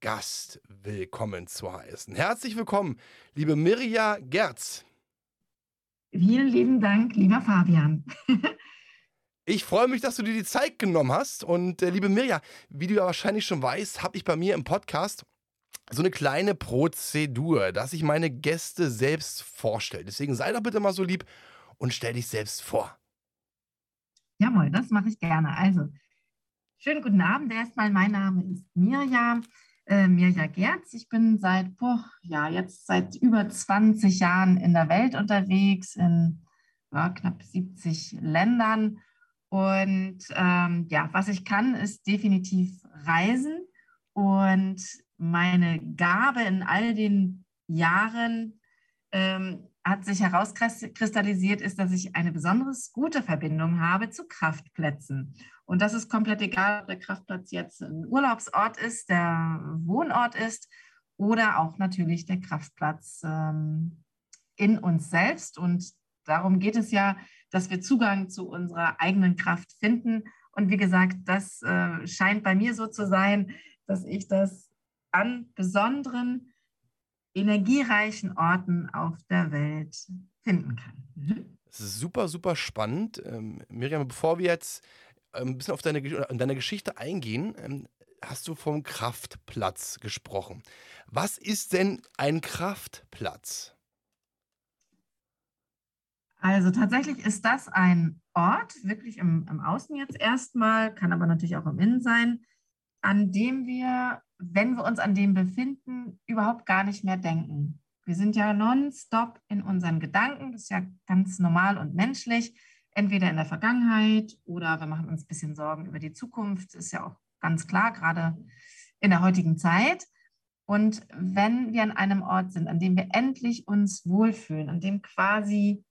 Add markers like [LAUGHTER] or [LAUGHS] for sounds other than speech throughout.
Gast willkommen zu heißen. Herzlich willkommen, liebe Mirja Gerz. Vielen lieben Dank, lieber Fabian. [LAUGHS] ich freue mich, dass du dir die Zeit genommen hast. Und äh, liebe Mirja, wie du ja wahrscheinlich schon weißt, habe ich bei mir im Podcast so eine kleine Prozedur, dass ich meine Gäste selbst vorstelle. Deswegen sei doch bitte mal so lieb und stell dich selbst vor. Jawohl, das mache ich gerne. Also, schönen guten Abend erstmal. Mein Name ist Mirja äh, Mirja Gerz. Ich bin seit, boah, ja, jetzt seit über 20 Jahren in der Welt unterwegs, in ja, knapp 70 Ländern. Und ähm, ja, was ich kann, ist definitiv reisen. Und meine Gabe in all den Jahren ähm, hat sich herauskristallisiert, ist, dass ich eine besonders gute Verbindung habe zu Kraftplätzen. Und das ist komplett egal, ob der Kraftplatz jetzt ein Urlaubsort ist, der Wohnort ist oder auch natürlich der Kraftplatz ähm, in uns selbst. Und darum geht es ja, dass wir Zugang zu unserer eigenen Kraft finden. Und wie gesagt, das äh, scheint bei mir so zu sein, dass ich das an besonderen energiereichen Orten auf der Welt finden kann. Mhm. Das ist super, super spannend. Ähm, Miriam, bevor wir jetzt ein bisschen auf deine, deine Geschichte eingehen, ähm, hast du vom Kraftplatz gesprochen. Was ist denn ein Kraftplatz? Also tatsächlich ist das ein Ort, wirklich im, im Außen jetzt erstmal, kann aber natürlich auch im Innen sein, an dem wir wenn wir uns an dem befinden, überhaupt gar nicht mehr denken. Wir sind ja nonstop in unseren Gedanken, das ist ja ganz normal und menschlich, entweder in der Vergangenheit oder wir machen uns ein bisschen Sorgen über die Zukunft, ist ja auch ganz klar, gerade in der heutigen Zeit. Und wenn wir an einem Ort sind, an dem wir endlich uns wohlfühlen, an dem quasi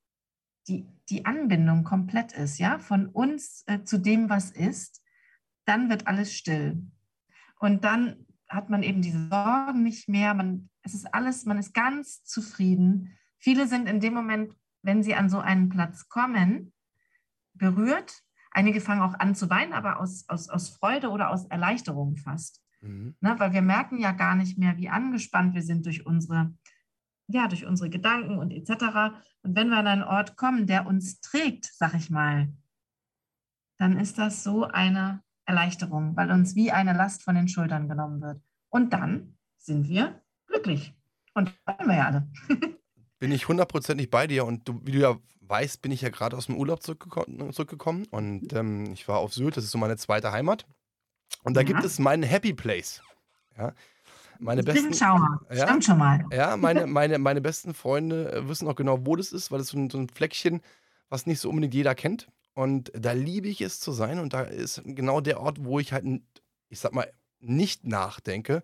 die, die Anbindung komplett ist, ja, von uns äh, zu dem, was ist, dann wird alles still. Und dann hat man eben diese Sorgen nicht mehr. Man, es ist alles, man ist ganz zufrieden. Viele sind in dem Moment, wenn sie an so einen Platz kommen, berührt. Einige fangen auch an zu weinen, aber aus, aus, aus Freude oder aus Erleichterung fast. Mhm. Ne, weil wir merken ja gar nicht mehr, wie angespannt wir sind durch unsere, ja, durch unsere Gedanken und etc. Und wenn wir an einen Ort kommen, der uns trägt, sag ich mal, dann ist das so eine Erleichterung, weil uns wie eine Last von den Schultern genommen wird. Und dann sind wir glücklich. Und das wollen wir ja alle. [LAUGHS] bin ich hundertprozentig bei dir und du, wie du ja weißt, bin ich ja gerade aus dem Urlaub zurückgekommen, zurückgekommen und ähm, ich war auf Sylt, das ist so meine zweite Heimat. Und da ja. gibt es meinen Happy Place. Ja. Meine ich besten, Schauer. Ja, Stimmt schon mal. Ja, meine, [LAUGHS] meine, meine besten Freunde äh, wissen auch genau, wo das ist, weil das so ein, so ein Fleckchen, was nicht so unbedingt jeder kennt. Und da liebe ich es zu sein. Und da ist genau der Ort, wo ich halt, ich sag mal, nicht nachdenke,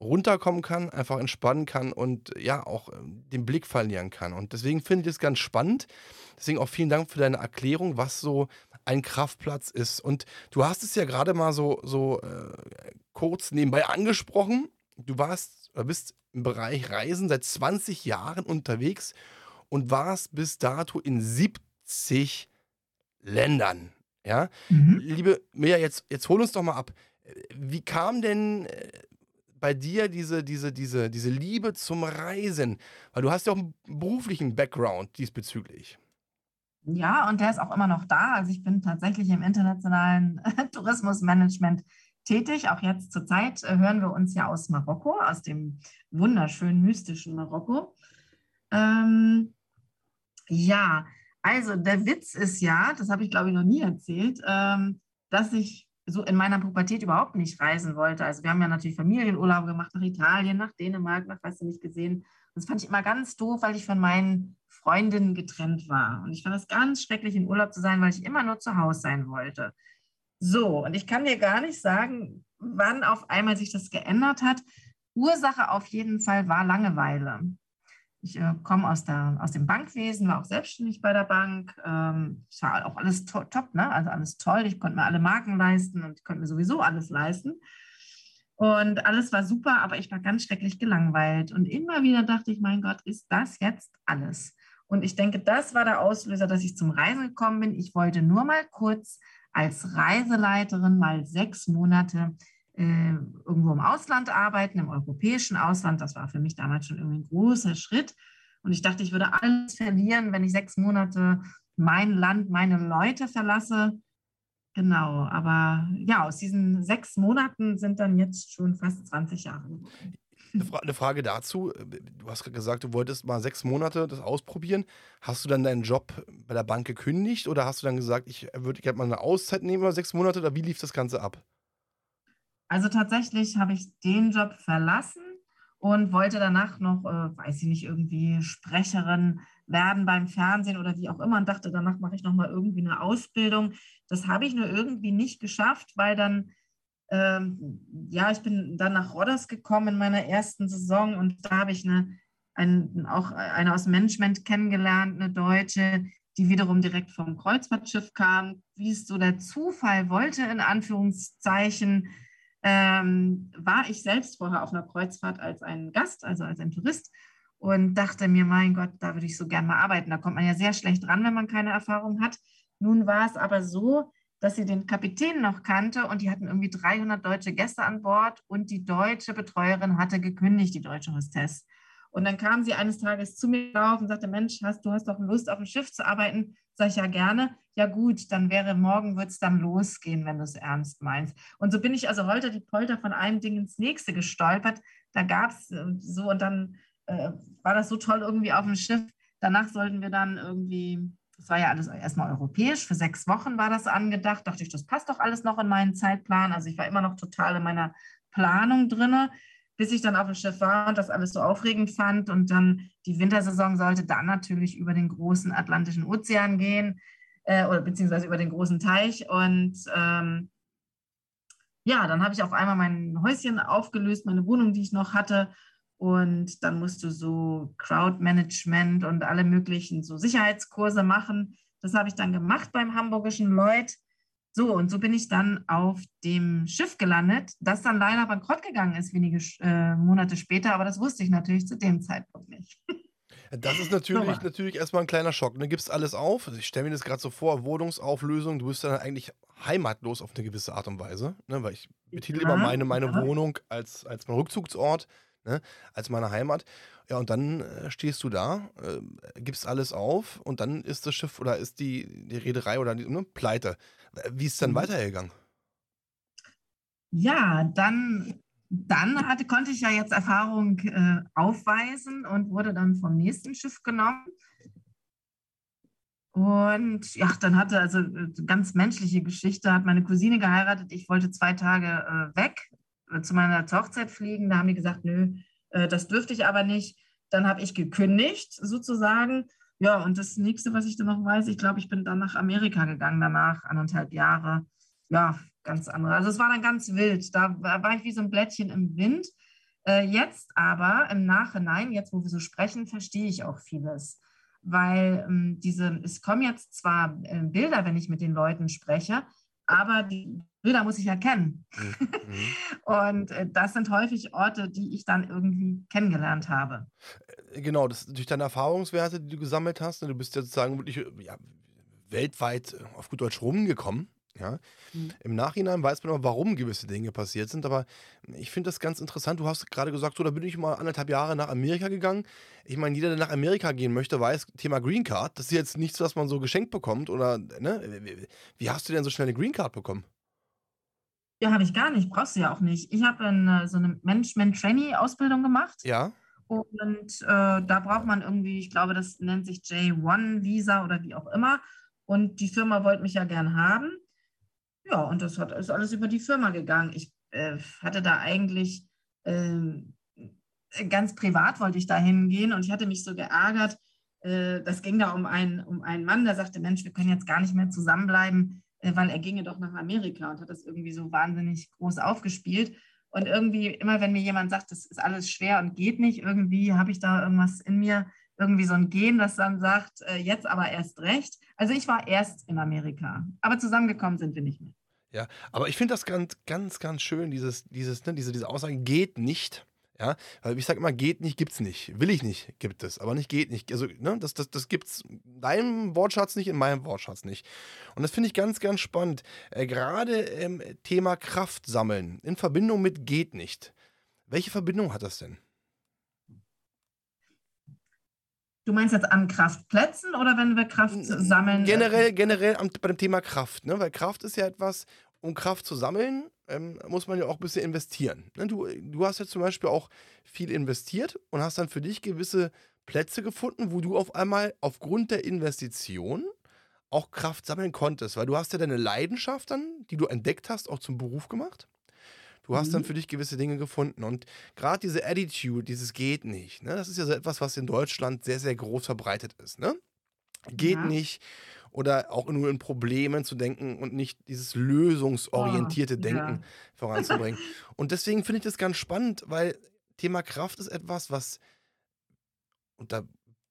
runterkommen kann, einfach entspannen kann und ja, auch ähm, den Blick verlieren kann. Und deswegen finde ich das ganz spannend. Deswegen auch vielen Dank für deine Erklärung, was so ein Kraftplatz ist. Und du hast es ja gerade mal so, so äh, kurz nebenbei angesprochen. Du warst, oder bist im Bereich Reisen seit 20 Jahren unterwegs und warst bis dato in 70 Ländern. Ja, mhm. liebe Mia, jetzt, jetzt hol uns doch mal ab. Wie kam denn äh, bei dir diese, diese, diese, diese Liebe zum Reisen? Weil du hast ja auch einen beruflichen Background diesbezüglich. Ja, und der ist auch immer noch da. Also ich bin tatsächlich im internationalen [LAUGHS] Tourismusmanagement tätig. Auch jetzt zur Zeit äh, hören wir uns ja aus Marokko, aus dem wunderschönen, mystischen Marokko. Ähm, ja, also der Witz ist ja, das habe ich glaube ich noch nie erzählt, ähm, dass ich so in meiner Pubertät überhaupt nicht reisen wollte. Also wir haben ja natürlich Familienurlaub gemacht nach Italien, nach Dänemark, nach was du nicht gesehen. Das fand ich immer ganz doof, weil ich von meinen Freundinnen getrennt war. Und ich fand es ganz schrecklich, in Urlaub zu sein, weil ich immer nur zu Hause sein wollte. So, und ich kann dir gar nicht sagen, wann auf einmal sich das geändert hat. Ursache auf jeden Fall war Langeweile. Ich äh, komme aus, aus dem Bankwesen, war auch selbstständig bei der Bank. Ähm, es war auch alles to top, ne? also alles toll. Ich konnte mir alle Marken leisten und ich konnte mir sowieso alles leisten. Und alles war super, aber ich war ganz schrecklich gelangweilt. Und immer wieder dachte ich, mein Gott, ist das jetzt alles? Und ich denke, das war der Auslöser, dass ich zum Reisen gekommen bin. Ich wollte nur mal kurz als Reiseleiterin mal sechs Monate äh, irgendwo im Ausland arbeiten, im europäischen Ausland. Das war für mich damals schon irgendwie ein großer Schritt. Und ich dachte, ich würde alles verlieren, wenn ich sechs Monate mein Land, meine Leute verlasse. Genau, aber ja, aus diesen sechs Monaten sind dann jetzt schon fast 20 Jahre. Eine Frage dazu. Du hast gesagt, du wolltest mal sechs Monate das ausprobieren. Hast du dann deinen Job bei der Bank gekündigt oder hast du dann gesagt, ich würde gerne mal eine Auszeit nehmen über sechs Monate oder wie lief das Ganze ab? Also tatsächlich habe ich den Job verlassen und wollte danach noch, äh, weiß ich nicht, irgendwie Sprecherin werden beim Fernsehen oder wie auch immer und dachte, danach mache ich nochmal irgendwie eine Ausbildung. Das habe ich nur irgendwie nicht geschafft, weil dann, ähm, ja, ich bin dann nach Rodders gekommen in meiner ersten Saison und da habe ich eine, ein, auch eine aus Management kennengelernt, eine Deutsche, die wiederum direkt vom Kreuzfahrtschiff kam. Wie es so der Zufall wollte, in Anführungszeichen, ähm, war ich selbst vorher auf einer Kreuzfahrt als ein Gast, also als ein Tourist und dachte mir, mein Gott, da würde ich so gern mal arbeiten. Da kommt man ja sehr schlecht ran, wenn man keine Erfahrung hat. Nun war es aber so, dass sie den Kapitän noch kannte und die hatten irgendwie 300 deutsche Gäste an Bord und die deutsche Betreuerin hatte gekündigt, die deutsche Hostess. Und dann kam sie eines Tages zu mir auf und sagte, Mensch, hast, du hast doch Lust, auf dem Schiff zu arbeiten? Sag ich ja gerne. Ja gut, dann wäre morgen, wird es dann losgehen, wenn du es ernst meinst. Und so bin ich also heute die Polter von einem Ding ins nächste gestolpert. Da gab es äh, so und dann äh, war das so toll irgendwie auf dem Schiff. Danach sollten wir dann irgendwie, das war ja alles erstmal europäisch, für sechs Wochen war das angedacht. Dachte ich, das passt doch alles noch in meinen Zeitplan. Also ich war immer noch total in meiner Planung drinne bis ich dann auf dem Schiff war und das alles so aufregend fand. Und dann die Wintersaison sollte dann natürlich über den großen Atlantischen Ozean gehen, äh, oder beziehungsweise über den großen Teich. Und ähm, ja, dann habe ich auf einmal mein Häuschen aufgelöst, meine Wohnung, die ich noch hatte. Und dann musst du so Crowdmanagement und alle möglichen so Sicherheitskurse machen. Das habe ich dann gemacht beim hamburgischen Lloyd so, und so bin ich dann auf dem Schiff gelandet, das dann leider bankrott gegangen ist, wenige äh, Monate später, aber das wusste ich natürlich zu dem Zeitpunkt nicht. [LAUGHS] Das ist natürlich, natürlich erstmal ein kleiner Schock. Du ne? gibst alles auf. Also ich stelle mir das gerade so vor, Wohnungsauflösung, du bist dann eigentlich heimatlos auf eine gewisse Art und Weise. Ne? Weil ich betitel ja, immer meine, meine ja. Wohnung als, als mein Rückzugsort, ne? als meine Heimat. Ja, und dann äh, stehst du da, äh, gibst alles auf und dann ist das Schiff oder ist die, die Reederei oder die ne, pleite. Wie ist es dann mhm. weitergegangen? Ja, dann, dann hatte, konnte ich ja jetzt Erfahrung äh, aufweisen und wurde dann vom nächsten Schiff genommen. Und ja, dann hatte also äh, ganz menschliche Geschichte, hat meine Cousine geheiratet. Ich wollte zwei Tage äh, weg äh, zu meiner Hochzeit fliegen. Da haben die gesagt, nö, äh, das dürfte ich aber nicht. Dann habe ich gekündigt sozusagen ja, und das nächste, was ich dann noch weiß, ich glaube, ich bin dann nach Amerika gegangen danach, anderthalb Jahre. Ja, ganz andere. Also es war dann ganz wild. Da war ich wie so ein Blättchen im Wind. Äh, jetzt aber im Nachhinein, jetzt wo wir so sprechen, verstehe ich auch vieles. Weil ähm, diese, es kommen jetzt zwar äh, Bilder, wenn ich mit den Leuten spreche, aber die Bilder muss ich ja kennen. Mhm. [LAUGHS] und äh, das sind häufig Orte, die ich dann irgendwie kennengelernt habe. Äh, genau, das durch deine Erfahrungswerte, die du gesammelt hast. Du bist ja sozusagen wirklich ja, weltweit auf gut Deutsch rumgekommen. Ja? Mhm. Im Nachhinein weiß man aber, warum gewisse Dinge passiert sind. Aber ich finde das ganz interessant. Du hast gerade gesagt, so, da bin ich mal anderthalb Jahre nach Amerika gegangen. Ich meine, jeder, der nach Amerika gehen möchte, weiß, Thema Green Card, das ist jetzt nichts, was man so geschenkt bekommt. Oder, ne? Wie hast du denn so schnell eine Green Card bekommen? Ja, habe ich gar nicht. Brauchst du ja auch nicht. Ich habe so eine Management-Trainee-Ausbildung gemacht. Ja. Und äh, da braucht man irgendwie, ich glaube, das nennt sich J1-Visa oder wie auch immer. Und die Firma wollte mich ja gern haben. Ja, und das hat, ist alles über die Firma gegangen. Ich äh, hatte da eigentlich äh, ganz privat wollte ich da hingehen und ich hatte mich so geärgert. Äh, das ging da um einen, um einen Mann, der sagte, Mensch, wir können jetzt gar nicht mehr zusammenbleiben, äh, weil er ginge doch nach Amerika und hat das irgendwie so wahnsinnig groß aufgespielt. Und irgendwie, immer wenn mir jemand sagt, das ist alles schwer und geht nicht, irgendwie habe ich da irgendwas in mir, irgendwie so ein Gen, das dann sagt, äh, jetzt aber erst recht. Also ich war erst in Amerika, aber zusammengekommen sind wir nicht mehr. Ja, aber ich finde das ganz, ganz, ganz schön, dieses, dieses, ne, diese, diese Aussage geht nicht. Ja, weil ich sage immer, geht nicht, gibt's nicht. Will ich nicht, gibt es, aber nicht geht nicht. Also, ne, das, das, das gibt's in deinem Wortschatz nicht, in meinem Wortschatz nicht. Und das finde ich ganz, ganz spannend. Äh, Gerade ähm, Thema Kraft sammeln in Verbindung mit geht nicht. Welche Verbindung hat das denn? Du meinst jetzt an Kraftplätzen oder wenn wir Kraft sammeln? Generell, generell am, bei dem Thema Kraft, ne? Weil Kraft ist ja etwas, um Kraft zu sammeln, ähm, muss man ja auch ein bisschen investieren. Ne? Du, du hast ja zum Beispiel auch viel investiert und hast dann für dich gewisse Plätze gefunden, wo du auf einmal aufgrund der Investition auch Kraft sammeln konntest, weil du hast ja deine Leidenschaft dann, die du entdeckt hast, auch zum Beruf gemacht. Du hast dann Mhm. für dich gewisse Dinge gefunden. Und gerade diese Attitude, dieses geht nicht, ne? das ist ja so etwas, was in Deutschland sehr, sehr groß verbreitet ist. Ne? Geht Ja. nicht. Oder auch nur in Problemen zu denken und nicht dieses lösungsorientierte Oh, Denken ja. voranzubringen. [LAUGHS] und deswegen finde ich das ganz spannend, weil Thema Kraft ist etwas, was, und da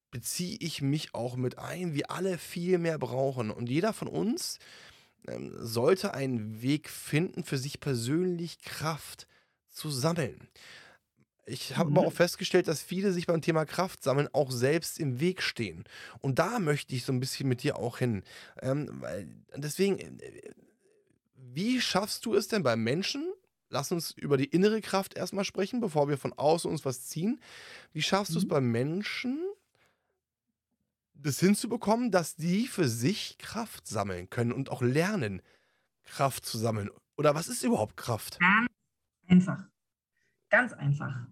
beziehe ich mich auch mit ein, wir alle viel mehr brauchen. Und jeder von uns ähm, sollte einen Weg finden, für sich persönlich Kraft zu sammeln. Ich habe aber Mhm. auch festgestellt, dass viele sich beim Thema Kraft sammeln auch selbst im Weg stehen. Und da möchte ich so ein bisschen mit dir auch hin. Ähm, deswegen, äh, wie schaffst du es denn beim Menschen? Lass uns über die innere Kraft erstmal sprechen, bevor wir von außen uns was ziehen. Wie schaffst du es Mhm. beim Menschen, das hinzubekommen, dass die für sich Kraft sammeln können und auch lernen, Kraft zu sammeln? Oder was ist überhaupt Kraft? Ganz einfach. Ganz einfach.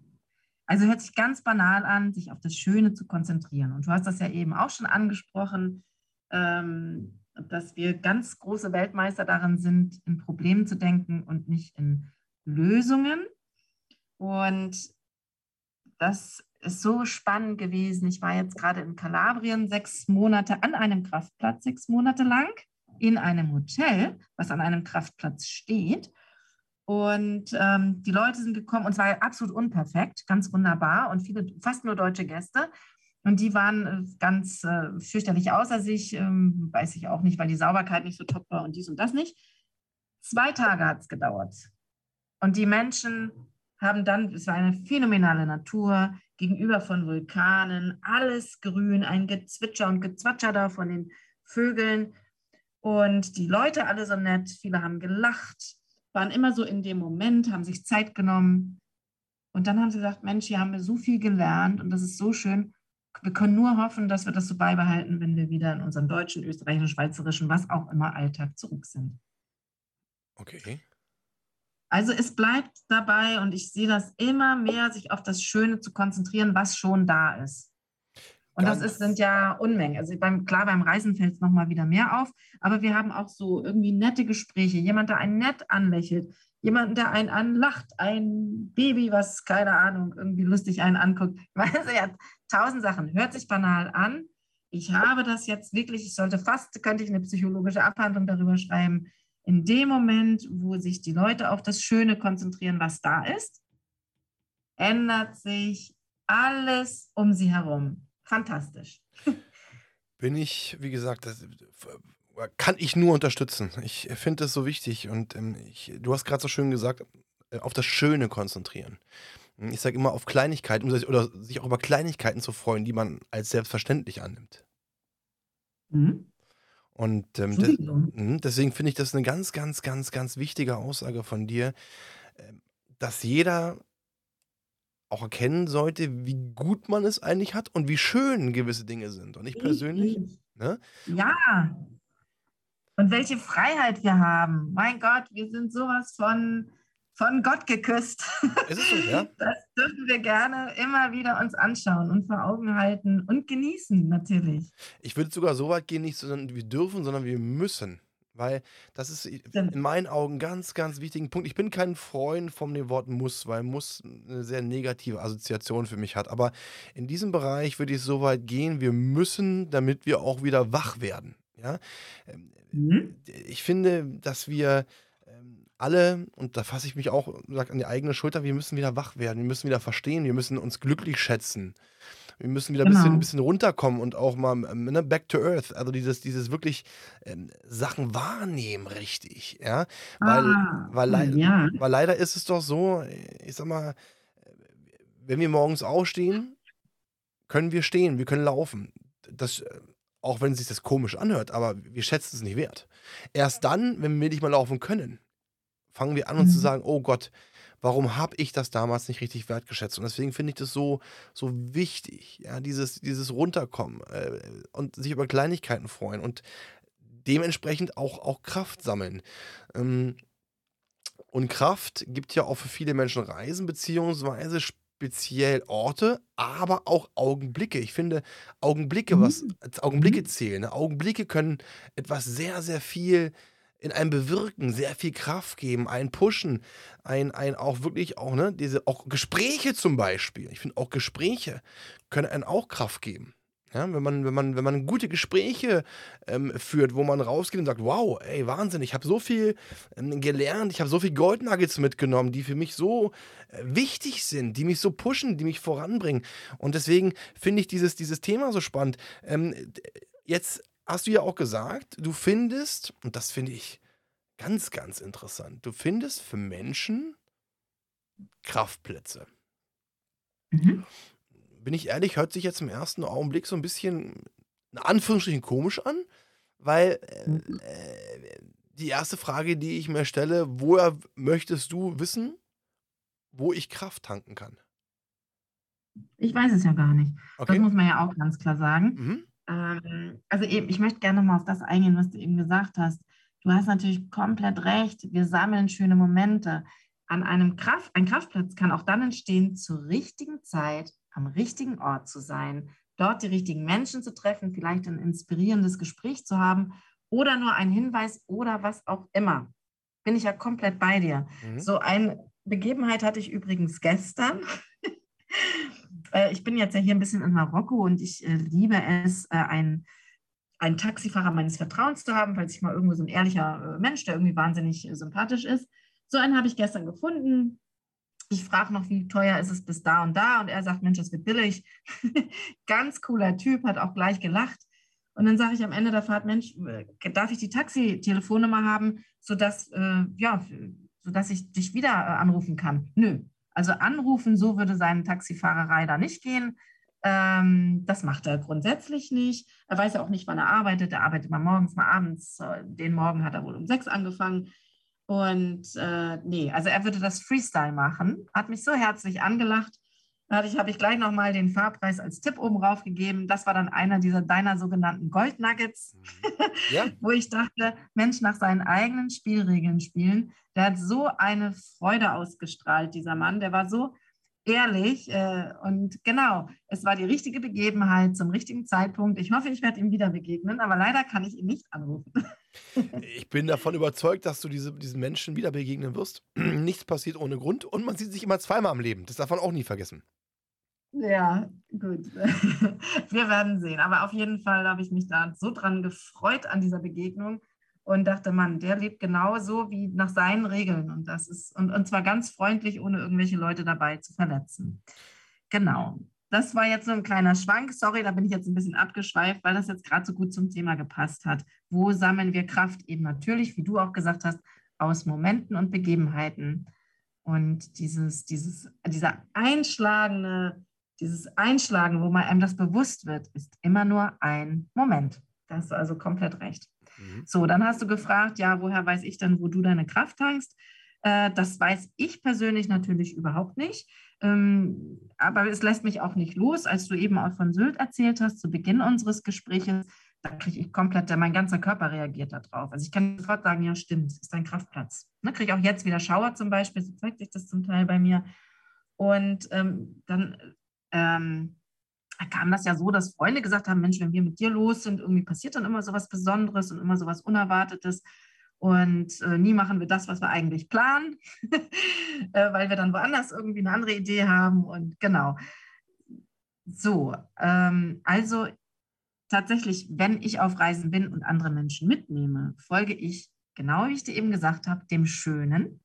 Also hört sich ganz banal an, sich auf das Schöne zu konzentrieren. Und du hast das ja eben auch schon angesprochen, ähm, dass wir ganz große Weltmeister darin sind, in Problemen zu denken und nicht in Lösungen. Und das ist so spannend gewesen. Ich war jetzt gerade in Kalabrien sechs Monate an einem Kraftplatz, sechs Monate lang in einem Hotel, was an einem Kraftplatz steht. Und ähm, die Leute sind gekommen und es war absolut unperfekt, ganz wunderbar und viele, fast nur deutsche Gäste. Und die waren äh, ganz äh, fürchterlich außer sich, ähm, weiß ich auch nicht, weil die Sauberkeit nicht so top war und dies und das nicht. Zwei Tage hat es gedauert. Und die Menschen haben dann, es war eine phänomenale Natur, gegenüber von Vulkanen, alles grün, ein Gezwitscher und Gezwatscher da von den Vögeln. Und die Leute alle so nett, viele haben gelacht, waren immer so in dem Moment, haben sich Zeit genommen. Und dann haben sie gesagt, Mensch, hier haben wir so viel gelernt und das ist so schön. Wir können nur hoffen, dass wir das so beibehalten, wenn wir wieder in unserem deutschen, österreichischen, schweizerischen, was auch immer Alltag zurück sind. Okay. Also es bleibt dabei und ich sehe das immer mehr, sich auf das Schöne zu konzentrieren, was schon da ist. Und das Ganz- ist, sind ja Unmengen. Also beim, klar, beim Reisen fällt es nochmal wieder mehr auf, aber wir haben auch so irgendwie nette Gespräche. Jemand, der einen nett anlächelt, jemand, der einen anlacht, ein Baby, was, keine Ahnung, irgendwie lustig einen anguckt. Weißt du, ja, tausend Sachen. Hört sich banal an. Ich habe das jetzt wirklich, ich sollte fast, könnte ich eine psychologische Abhandlung darüber schreiben, in dem Moment, wo sich die Leute auf das Schöne konzentrieren, was da ist, ändert sich alles um sie herum. Fantastisch. [LAUGHS] Bin ich, wie gesagt, das kann ich nur unterstützen. Ich finde das so wichtig und ähm, ich, du hast gerade so schön gesagt, äh, auf das Schöne konzentrieren. Ich sage immer auf Kleinigkeiten um sich- oder sich auch über Kleinigkeiten zu freuen, die man als selbstverständlich annimmt. Mhm. Und ähm, Sowieso. Mhm, Deswegen finde ich das eine ganz, ganz, ganz, ganz wichtige Aussage von dir, ähm, dass jeder auch erkennen sollte, wie gut man es eigentlich hat und wie schön gewisse Dinge sind. Und ich persönlich, ne? Ja. Und welche Freiheit wir haben. Mein Gott, wir sind sowas von, von Gott geküsst. [LAUGHS] Ist es so, ja? Das dürfen wir gerne immer wieder uns anschauen und vor Augen halten und genießen, natürlich. Ich würde sogar so weit gehen, nicht sondern wir dürfen, sondern wir müssen. Weil das ist in meinen Augen ganz, ganz wichtigen Punkt. Ich bin kein Freund von dem Wort muss, weil muss eine sehr negative Assoziation für mich hat. Aber in diesem Bereich würde ich so weit gehen, wir müssen, damit wir auch wieder wach werden. Ja? Mhm. Ich finde, dass wir alle, und da fasse ich mich auch sag, an die eigene Schulter, wir müssen wieder wach werden, wir müssen wieder verstehen, wir müssen uns glücklich schätzen. Wir müssen wieder ein bisschen, Genau. bisschen runterkommen und auch mal ähm, ne, back to earth. Also dieses, dieses wirklich ähm, Sachen wahrnehmen, richtig. Ja? Weil, Ah, weil, lei- ja. weil leider ist es doch so, ich sag mal, wenn wir morgens aufstehen, können wir stehen, wir können laufen. Das, äh, auch wenn sich das komisch anhört, aber wir schätzen es nicht wert. Erst dann, wenn wir nicht mal laufen können, fangen wir an, uns zu Mhm. sagen, oh Gott, warum habe ich das damals nicht richtig wertgeschätzt? Und deswegen finde ich das so, so wichtig, ja, dieses, dieses Runterkommen äh, und sich über Kleinigkeiten freuen und dementsprechend auch, auch Kraft sammeln. Ähm, und Kraft gibt ja auch für viele Menschen Reisen, beziehungsweise speziell Orte, aber auch Augenblicke. Ich finde, Augenblicke, was Mhm. Augenblicke Mhm. zählen. Ne? Augenblicke können etwas sehr, sehr viel in einem bewirken, sehr viel Kraft geben, einen pushen, ein, ein auch wirklich auch, ne, diese, auch Gespräche zum Beispiel. Ich finde auch Gespräche können einen auch Kraft geben. Ja, wenn man, wenn man, wenn man gute Gespräche ähm, führt, wo man rausgeht und sagt, wow, ey, Wahnsinn, ich habe so viel ähm, gelernt, ich habe so viel Goldnuggets mitgenommen, die für mich so äh, wichtig sind, die mich so pushen, die mich voranbringen. Und deswegen finde ich dieses, dieses Thema so spannend. Ähm, jetzt hast du ja auch gesagt, du findest, und das finde ich ganz, ganz interessant, du findest für Menschen Kraftplätze. Mhm. bin ich ehrlich, hört sich jetzt im ersten Augenblick so ein bisschen, in Anführungsstrichen, komisch an, weil äh, Mhm. äh, die erste Frage, die ich mir stelle, woher möchtest du wissen, wo ich Kraft tanken kann? Ich weiß es ja gar nicht. Das Okay? muss man ja auch ganz klar sagen. Mhm. Ähm, also eben, ich möchte gerne mal auf das eingehen, was du eben gesagt hast. Du hast natürlich komplett recht. Wir sammeln schöne Momente. An einem Kraft, ein Kraftplatz kann auch dann entstehen, zur richtigen Zeit am richtigen Ort zu sein, dort die richtigen Menschen zu treffen, vielleicht ein inspirierendes Gespräch zu haben oder nur ein Hinweis oder was auch immer. Bin ich ja komplett bei dir. Mhm. So eine Begebenheit hatte ich übrigens gestern. [LAUGHS] Äh, ich bin jetzt ja hier ein bisschen in Marokko und ich äh, liebe es, äh, einen, einen Taxifahrer meines Vertrauens zu haben, falls ich mal irgendwo so ein ehrlicher äh, Mensch, der irgendwie wahnsinnig äh, sympathisch ist. So einen habe ich gestern gefunden. Ich frage noch, wie teuer ist es bis da und da? Und er sagt, Mensch, das wird billig. [LAUGHS] Ganz cooler Typ, hat auch gleich gelacht. Und dann sage ich am Ende der Fahrt, Mensch, äh, darf ich die Taxi-Telefonnummer haben, sodass, äh, ja, sodass ich dich wieder anrufen kann? Nö. Also anrufen, so würde seine Taxifahrerei da nicht gehen. Ähm, das macht er grundsätzlich nicht. Er weiß ja auch nicht, wann er arbeitet. Er arbeitet mal morgens, mal abends. Äh, Den Morgen hat er wohl um sechs angefangen. Und äh, nee, also er würde das Freestyle machen. Hat mich so herzlich angelacht. Da hatte ich, habe ich gleich nochmal den Fahrpreis als Tipp oben raufgegeben. Das war dann einer dieser deiner sogenannten Goldnuggets Ja, [LAUGHS] wo ich dachte, Mensch, nach seinen eigenen Spielregeln spielen. Der hat so eine Freude ausgestrahlt, dieser Mann. Der war so ehrlich. Äh, und genau, es war die richtige Begebenheit zum richtigen Zeitpunkt. Ich hoffe, ich werde ihm wieder begegnen, aber leider kann ich ihn nicht anrufen. [LAUGHS] ich bin davon überzeugt, dass du diese, diesen Menschen wieder begegnen wirst. [CLEARS THROAT] Nichts passiert ohne Grund und man sieht sich immer zweimal im Leben. Das darf man auch nie vergessen. Ja, gut. [LAUGHS] Wir werden sehen. Aber auf jeden Fall habe ich mich da so dran gefreut an dieser Begegnung und dachte, Mann, der lebt genauso wie nach seinen Regeln. Und das ist, und, und zwar ganz freundlich, ohne irgendwelche Leute dabei zu verletzen. Genau. Das war jetzt so ein kleiner Schwank. Sorry, da bin ich jetzt ein bisschen abgeschweift, weil das jetzt gerade so gut zum Thema gepasst hat. Wo sammeln wir Kraft? Eben natürlich, wie du auch gesagt hast, aus Momenten und Begebenheiten. Und dieses, dieses, dieser einschlagende, dieses Einschlagen, wo man einem das bewusst wird, ist immer nur ein Moment. Da hast du also komplett recht. Mhm. So, dann hast du gefragt, ja, woher weiß ich denn, wo du deine Kraft tankst? Äh, das weiß ich persönlich natürlich überhaupt nicht. Ähm, aber es lässt mich auch nicht los. Als du eben auch von Sylt erzählt hast, zu Beginn unseres Gespräches, da kriege ich komplett, mein ganzer Körper reagiert darauf. Also ich kann sofort sagen, ja, stimmt, ist ein Kraftplatz. Ne, kriege auch jetzt wieder Schauer zum Beispiel, so zeigt sich das zum Teil bei mir. Und ähm, dann ähm, kam das ja so, dass Freunde gesagt haben, Mensch, wenn wir mit dir los sind, irgendwie passiert dann immer so was Besonderes und immer so was Unerwartetes. Und äh, nie machen wir das, was wir eigentlich planen, [LAUGHS] äh, weil wir dann woanders irgendwie eine andere Idee haben. Und genau. So, ähm, also tatsächlich, wenn ich auf Reisen bin und andere Menschen mitnehme, folge ich genau wie ich dir eben gesagt habe, dem Schönen.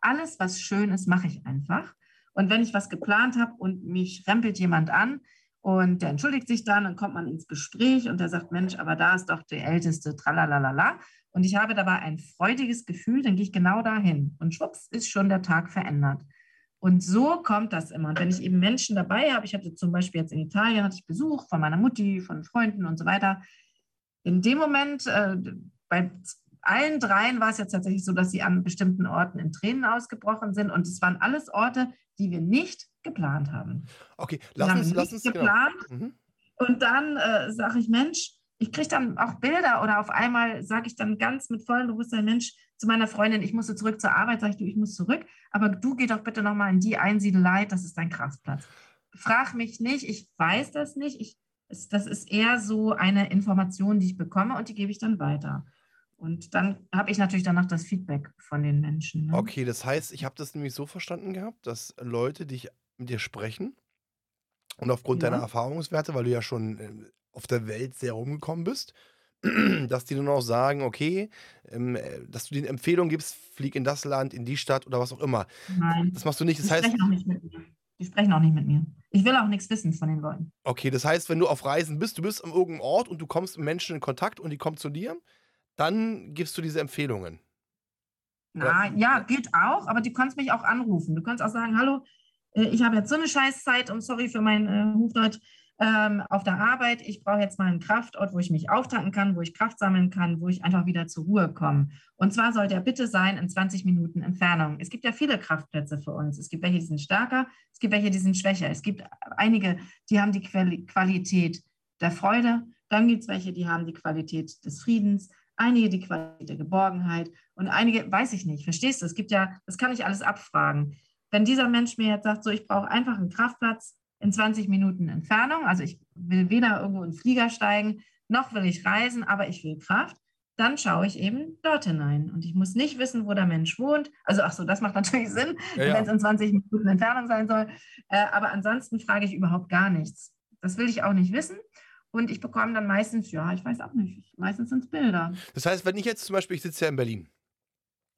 Alles, was schön ist, mache ich einfach. Und wenn ich was geplant habe und mich rempelt jemand an und der entschuldigt sich dann, dann kommt man ins Gespräch und der sagt, Mensch, aber da ist doch der Älteste, tralalala. Und ich habe dabei ein freudiges Gefühl, dann gehe ich genau dahin. Und schwupps ist schon der Tag verändert. Und so kommt das immer. Und wenn ich eben Menschen dabei habe, ich hatte zum Beispiel jetzt in Italien hatte ich Besuch von meiner Mutti, von Freunden und so weiter. In dem Moment, äh, bei allen dreien war es jetzt tatsächlich so, dass sie an bestimmten Orten in Tränen ausgebrochen sind. Und es waren alles Orte, die wir nicht geplant haben. Okay, lass uns, lass uns genau. geplant. Genau. Mhm. Und dann äh, sage ich, Mensch, ich kriege dann auch Bilder oder auf einmal sage ich dann ganz mit vollem Bewusstsein, Mensch, zu meiner Freundin, ich musste zurück zur Arbeit, sage ich, du, ich muss zurück, aber du geh doch bitte nochmal in die Einsiedelei, das ist dein Kraftplatz. Frag mich nicht, ich weiß das nicht, ich, das ist eher so eine Information, die ich bekomme und die gebe ich dann weiter. Und dann habe ich natürlich danach das Feedback von den Menschen. Ne? Okay, das heißt, ich habe das nämlich so verstanden gehabt, dass Leute dich mit dir sprechen und aufgrund ja. deiner Erfahrungswerte, weil du ja schon äh, auf der Welt sehr rumgekommen bist, [CLEARS THROAT] dass die dann auch sagen, okay, ähm, äh, dass du den Empfehlungen gibst, flieg in das Land, in die Stadt oder was auch immer. Nein. Das machst du nicht. Das die heißt, sprechen auch nicht mit mir. Die sprechen auch nicht mit mir. Ich will auch nichts wissen von den Leuten. Okay, das heißt, wenn du auf Reisen bist, du bist an irgendeinem Ort und du kommst mit Menschen in Kontakt und die kommen zu dir, dann gibst du diese Empfehlungen. Na, ja, geht auch, aber du kannst mich auch anrufen. Du kannst auch sagen, hallo, äh, ich habe jetzt so eine Scheißzeit und sorry für mein äh, Hofdeutsch ähm, auf der Arbeit. Ich brauche jetzt mal einen Kraftort, wo ich mich auftanken kann, wo ich Kraft sammeln kann, wo ich einfach wieder zur Ruhe komme. Und zwar soll der bitte sein in 20 Minuten Entfernung. Es gibt ja viele Kraftplätze für uns. Es gibt welche, die sind stärker, es gibt welche, die sind schwächer. Es gibt einige, die haben die Qualität der Freude. Dann gibt es welche, die haben die Qualität des Friedens einige die Qualität der Geborgenheit und einige, weiß ich nicht, verstehst du? Es gibt ja, das kann ich alles abfragen. Wenn dieser Mensch mir jetzt sagt, so, ich brauche einfach einen Kraftplatz in 20 Minuten Entfernung, also ich will weder irgendwo in den Flieger steigen, noch will ich reisen, aber ich will Kraft, dann schaue ich eben dort hinein. Und ich muss nicht wissen, wo der Mensch wohnt. Also, ach so, das macht natürlich Sinn, ja, ja. wenn es in 20 Minuten Entfernung sein soll. Äh, aber ansonsten frage ich überhaupt gar nichts. Das will ich auch nicht wissen. Und ich bekomme dann meistens, ja, ich weiß auch nicht, meistens sind es Bilder. Das heißt, wenn ich jetzt zum Beispiel, ich sitze ja in Berlin,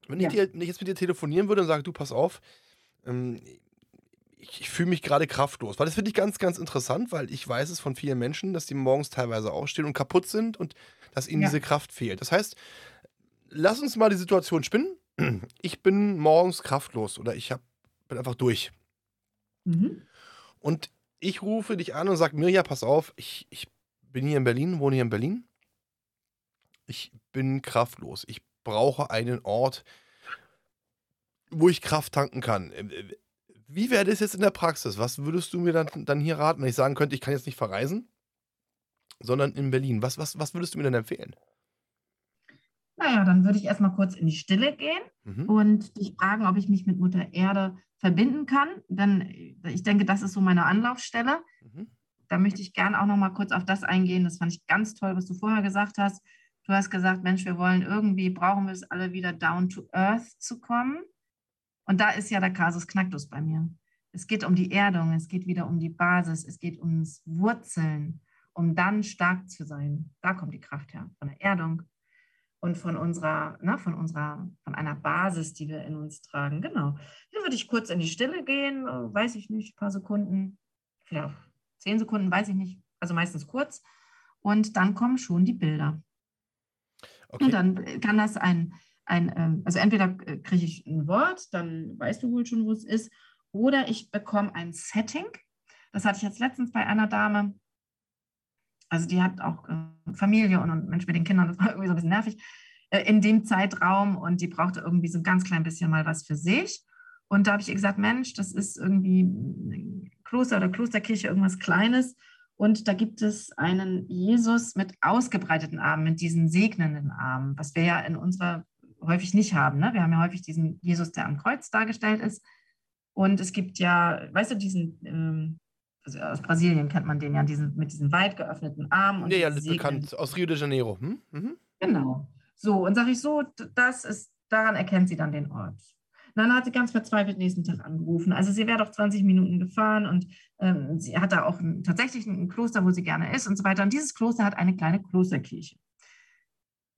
wenn, ja. ich, dir, wenn ich jetzt mit dir telefonieren würde und sage, du, pass auf, ähm, ich, ich fühle mich gerade kraftlos. Weil das finde ich ganz, ganz interessant, weil ich weiß es von vielen Menschen, dass die morgens teilweise aufstehen und kaputt sind und dass ihnen ja. diese Kraft fehlt. Das heißt, lass uns mal die Situation spinnen. [CLEARS THROAT] Ich bin morgens kraftlos oder ich hab, bin einfach durch. Mhm. Und ich rufe dich an und sage, Mirja, pass auf, ich, ich bin hier in Berlin, wohne hier in Berlin. Ich bin kraftlos. Ich brauche einen Ort, wo ich Kraft tanken kann. Äh, äh, wie wäre das jetzt in der Praxis? Was würdest du mir dann, dann hier raten, wenn ich sagen könnte, ich kann jetzt nicht verreisen, sondern in Berlin? Was, was, was würdest du mir denn empfehlen? Naja, dann würde ich erstmal kurz in die Stille gehen mhm. und dich fragen, ob ich mich mit Mutter Erde verbinden kann. Denn ich denke, das ist so meine Anlaufstelle. Mhm da möchte ich gerne auch noch mal kurz auf das eingehen. Das fand ich ganz toll, was du vorher gesagt hast. Du hast gesagt, Mensch, wir wollen irgendwie, brauchen wir es alle wieder down to earth zu kommen. Und da ist ja der Kasus Knacktus bei mir. Es geht um die Erdung, es geht wieder um die Basis, es geht ums Wurzeln, um dann stark zu sein. Da kommt die Kraft her, von der Erdung und von unserer, ne, von unserer, von einer Basis, die wir in uns tragen. Genau. Hier würde ich kurz in die Stille gehen, weiß ich nicht, ein paar Sekunden, vielleicht zehn Sekunden, weiß ich nicht, also meistens kurz. Und dann kommen schon die Bilder. Okay. Und dann kann das ein, ein ähm, also entweder äh, kriege ich ein Wort, dann weißt du wohl schon, wo es ist, oder ich bekomme ein Setting. Das hatte ich jetzt letztens bei einer Dame. Also die hat auch äh, Familie und, und Mensch mit den Kindern, das war [LAUGHS] irgendwie so ein bisschen nervig äh, in dem Zeitraum und die brauchte irgendwie so ein ganz klein bisschen mal was für sich. Und da habe ich ihr gesagt, Mensch, das ist irgendwie Kloster oder Klosterkirche, irgendwas Kleines. Und da gibt es einen Jesus mit ausgebreiteten Armen, mit diesen segnenden Armen, was wir ja in unserer häufig nicht haben. Ne? Wir haben ja häufig diesen Jesus, der am Kreuz dargestellt ist. Und es gibt ja, weißt du, diesen, ähm, also aus Brasilien kennt man den ja, diesen, mit diesen weit geöffneten Armen. Und ja, ja, bekannt, aus Rio de Janeiro. Hm? Mhm. Genau. So, und sage ich so, das ist, daran erkennt sie dann den Ort. Nana hat sie ganz verzweifelt nächsten Tag angerufen. Also sie wäre doch 20 Minuten gefahren und ähm, sie hat da auch ein, tatsächlich ein Kloster, wo sie gerne ist und so weiter. Und dieses Kloster hat eine kleine Klosterkirche.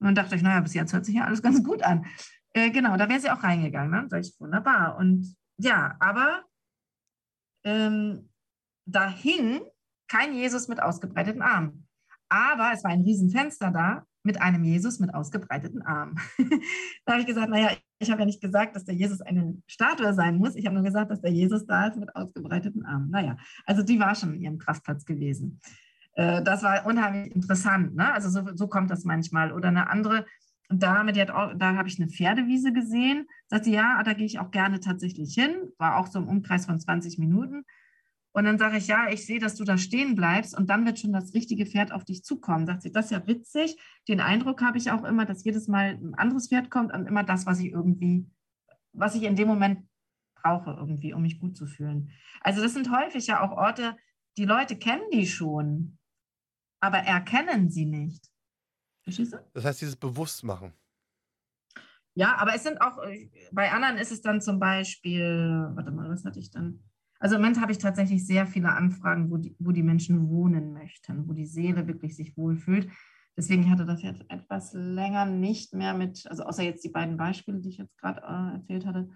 Und dann dachte ich, naja, bis jetzt hört sich ja alles ganz gut an. Äh, genau, da wäre sie auch reingegangen. Ne? Da ich, wunderbar. Und ja, aber ähm, da hing kein Jesus mit ausgebreiteten Armen. Aber es war ein Riesenfenster da mit einem Jesus mit ausgebreiteten Armen. [LAUGHS] da habe ich gesagt, naja, ich habe ja nicht gesagt, dass der Jesus eine Statue sein muss. Ich habe nur gesagt, dass der Jesus da ist mit ausgebreiteten Armen. Naja, also die war schon in ihrem Kraftplatz gewesen. Äh, das war unheimlich interessant. Ne? Also so, so kommt das manchmal. Oder eine andere Dame, die hat auch, da habe ich eine Pferdewiese gesehen. Sagt sie, ja, da gehe ich auch gerne tatsächlich hin. War auch so im Umkreis von 20 Minuten. Und dann sage ich, ja, ich sehe, dass du da stehen bleibst und dann wird schon das richtige Pferd auf dich zukommen. Sagt sie, das ist ja witzig. Den Eindruck habe ich auch immer, dass jedes Mal ein anderes Pferd kommt und immer das, was ich irgendwie, was ich in dem Moment brauche, irgendwie, um mich gut zu fühlen. Also das sind häufig ja auch Orte, die Leute kennen die schon, aber erkennen sie nicht. Verstehst du? Das heißt, dieses Bewusstmachen. Ja, aber es sind auch, bei anderen ist es dann zum Beispiel, warte mal, was hatte ich dann? Also im Moment habe ich tatsächlich sehr viele Anfragen, wo die, wo die Menschen wohnen möchten, wo die Seele wirklich sich wohlfühlt. Deswegen hatte das jetzt etwas länger nicht mehr mit, also außer jetzt die beiden Beispiele, die ich jetzt gerade äh, erzählt hatte.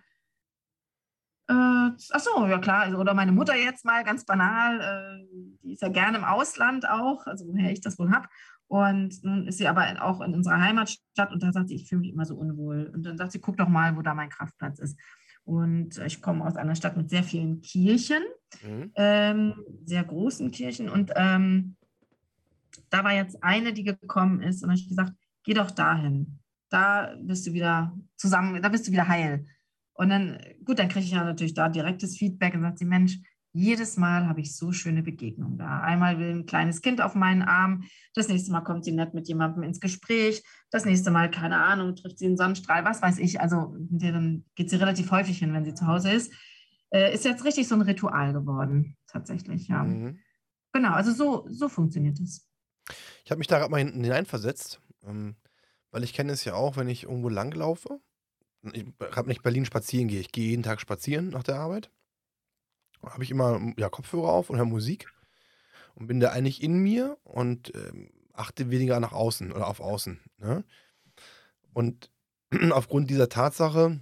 Äh, ach ja klar. Also, oder meine Mutter jetzt mal ganz banal, äh, die ist ja gerne im Ausland auch, also woher ich das wohl habe. Und nun ist sie aber auch in unserer Heimatstadt und da sagt sie, ich fühle mich immer so unwohl. Und dann sagt sie, guck doch mal, wo da mein Kraftplatz ist. Und ich komme aus einer Stadt mit sehr vielen Kirchen, mhm. ähm, sehr großen Kirchen. Und ähm, da war jetzt eine, die gekommen ist, und ich gesagt, geh doch dahin. Da bist du wieder zusammen, da bist du wieder heil. Und dann, gut, dann kriege ich ja natürlich da direktes Feedback und sagt sie, Mensch, jedes Mal habe ich so schöne Begegnungen da. Einmal will ein kleines Kind auf meinen Arm, das nächste Mal kommt sie nett mit jemandem ins Gespräch, das nächste Mal, keine Ahnung, trifft sie einen Sonnenstrahl, was weiß ich. Also dann geht sie relativ häufig hin, wenn sie zu Hause ist. Äh, ist jetzt richtig so ein Ritual geworden, tatsächlich, ja. Mhm. Genau, also so, so funktioniert es. Ich habe mich da gerade mal hineinversetzt, ähm, weil ich kenne es ja auch, wenn ich irgendwo langlaufe. Ich habe nicht Berlin spazieren gehe, ich gehe jeden Tag spazieren nach der Arbeit habe ich immer ja, Kopfhörer auf und höre Musik und bin da eigentlich in mir und ähm, achte weniger nach außen oder auf außen. Ne? Und [CLEARS THROAT] aufgrund dieser Tatsache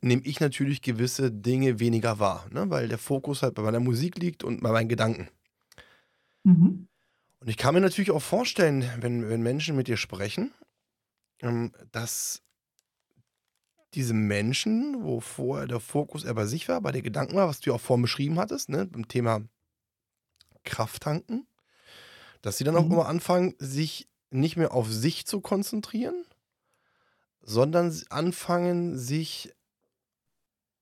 nehme ich natürlich gewisse Dinge weniger wahr, ne? weil der Fokus halt bei meiner Musik liegt und bei meinen Gedanken. Mhm. Und ich kann mir natürlich auch vorstellen, wenn, wenn Menschen mit dir sprechen, ähm, dass diese Menschen, wo vorher der Fokus eher bei sich war, bei den Gedanken war, was du ja auch vorhin beschrieben hattest, ne, beim Thema Krafttanken, dass sie dann auch mhm. immer anfangen, sich nicht mehr auf sich zu konzentrieren, sondern anfangen, sich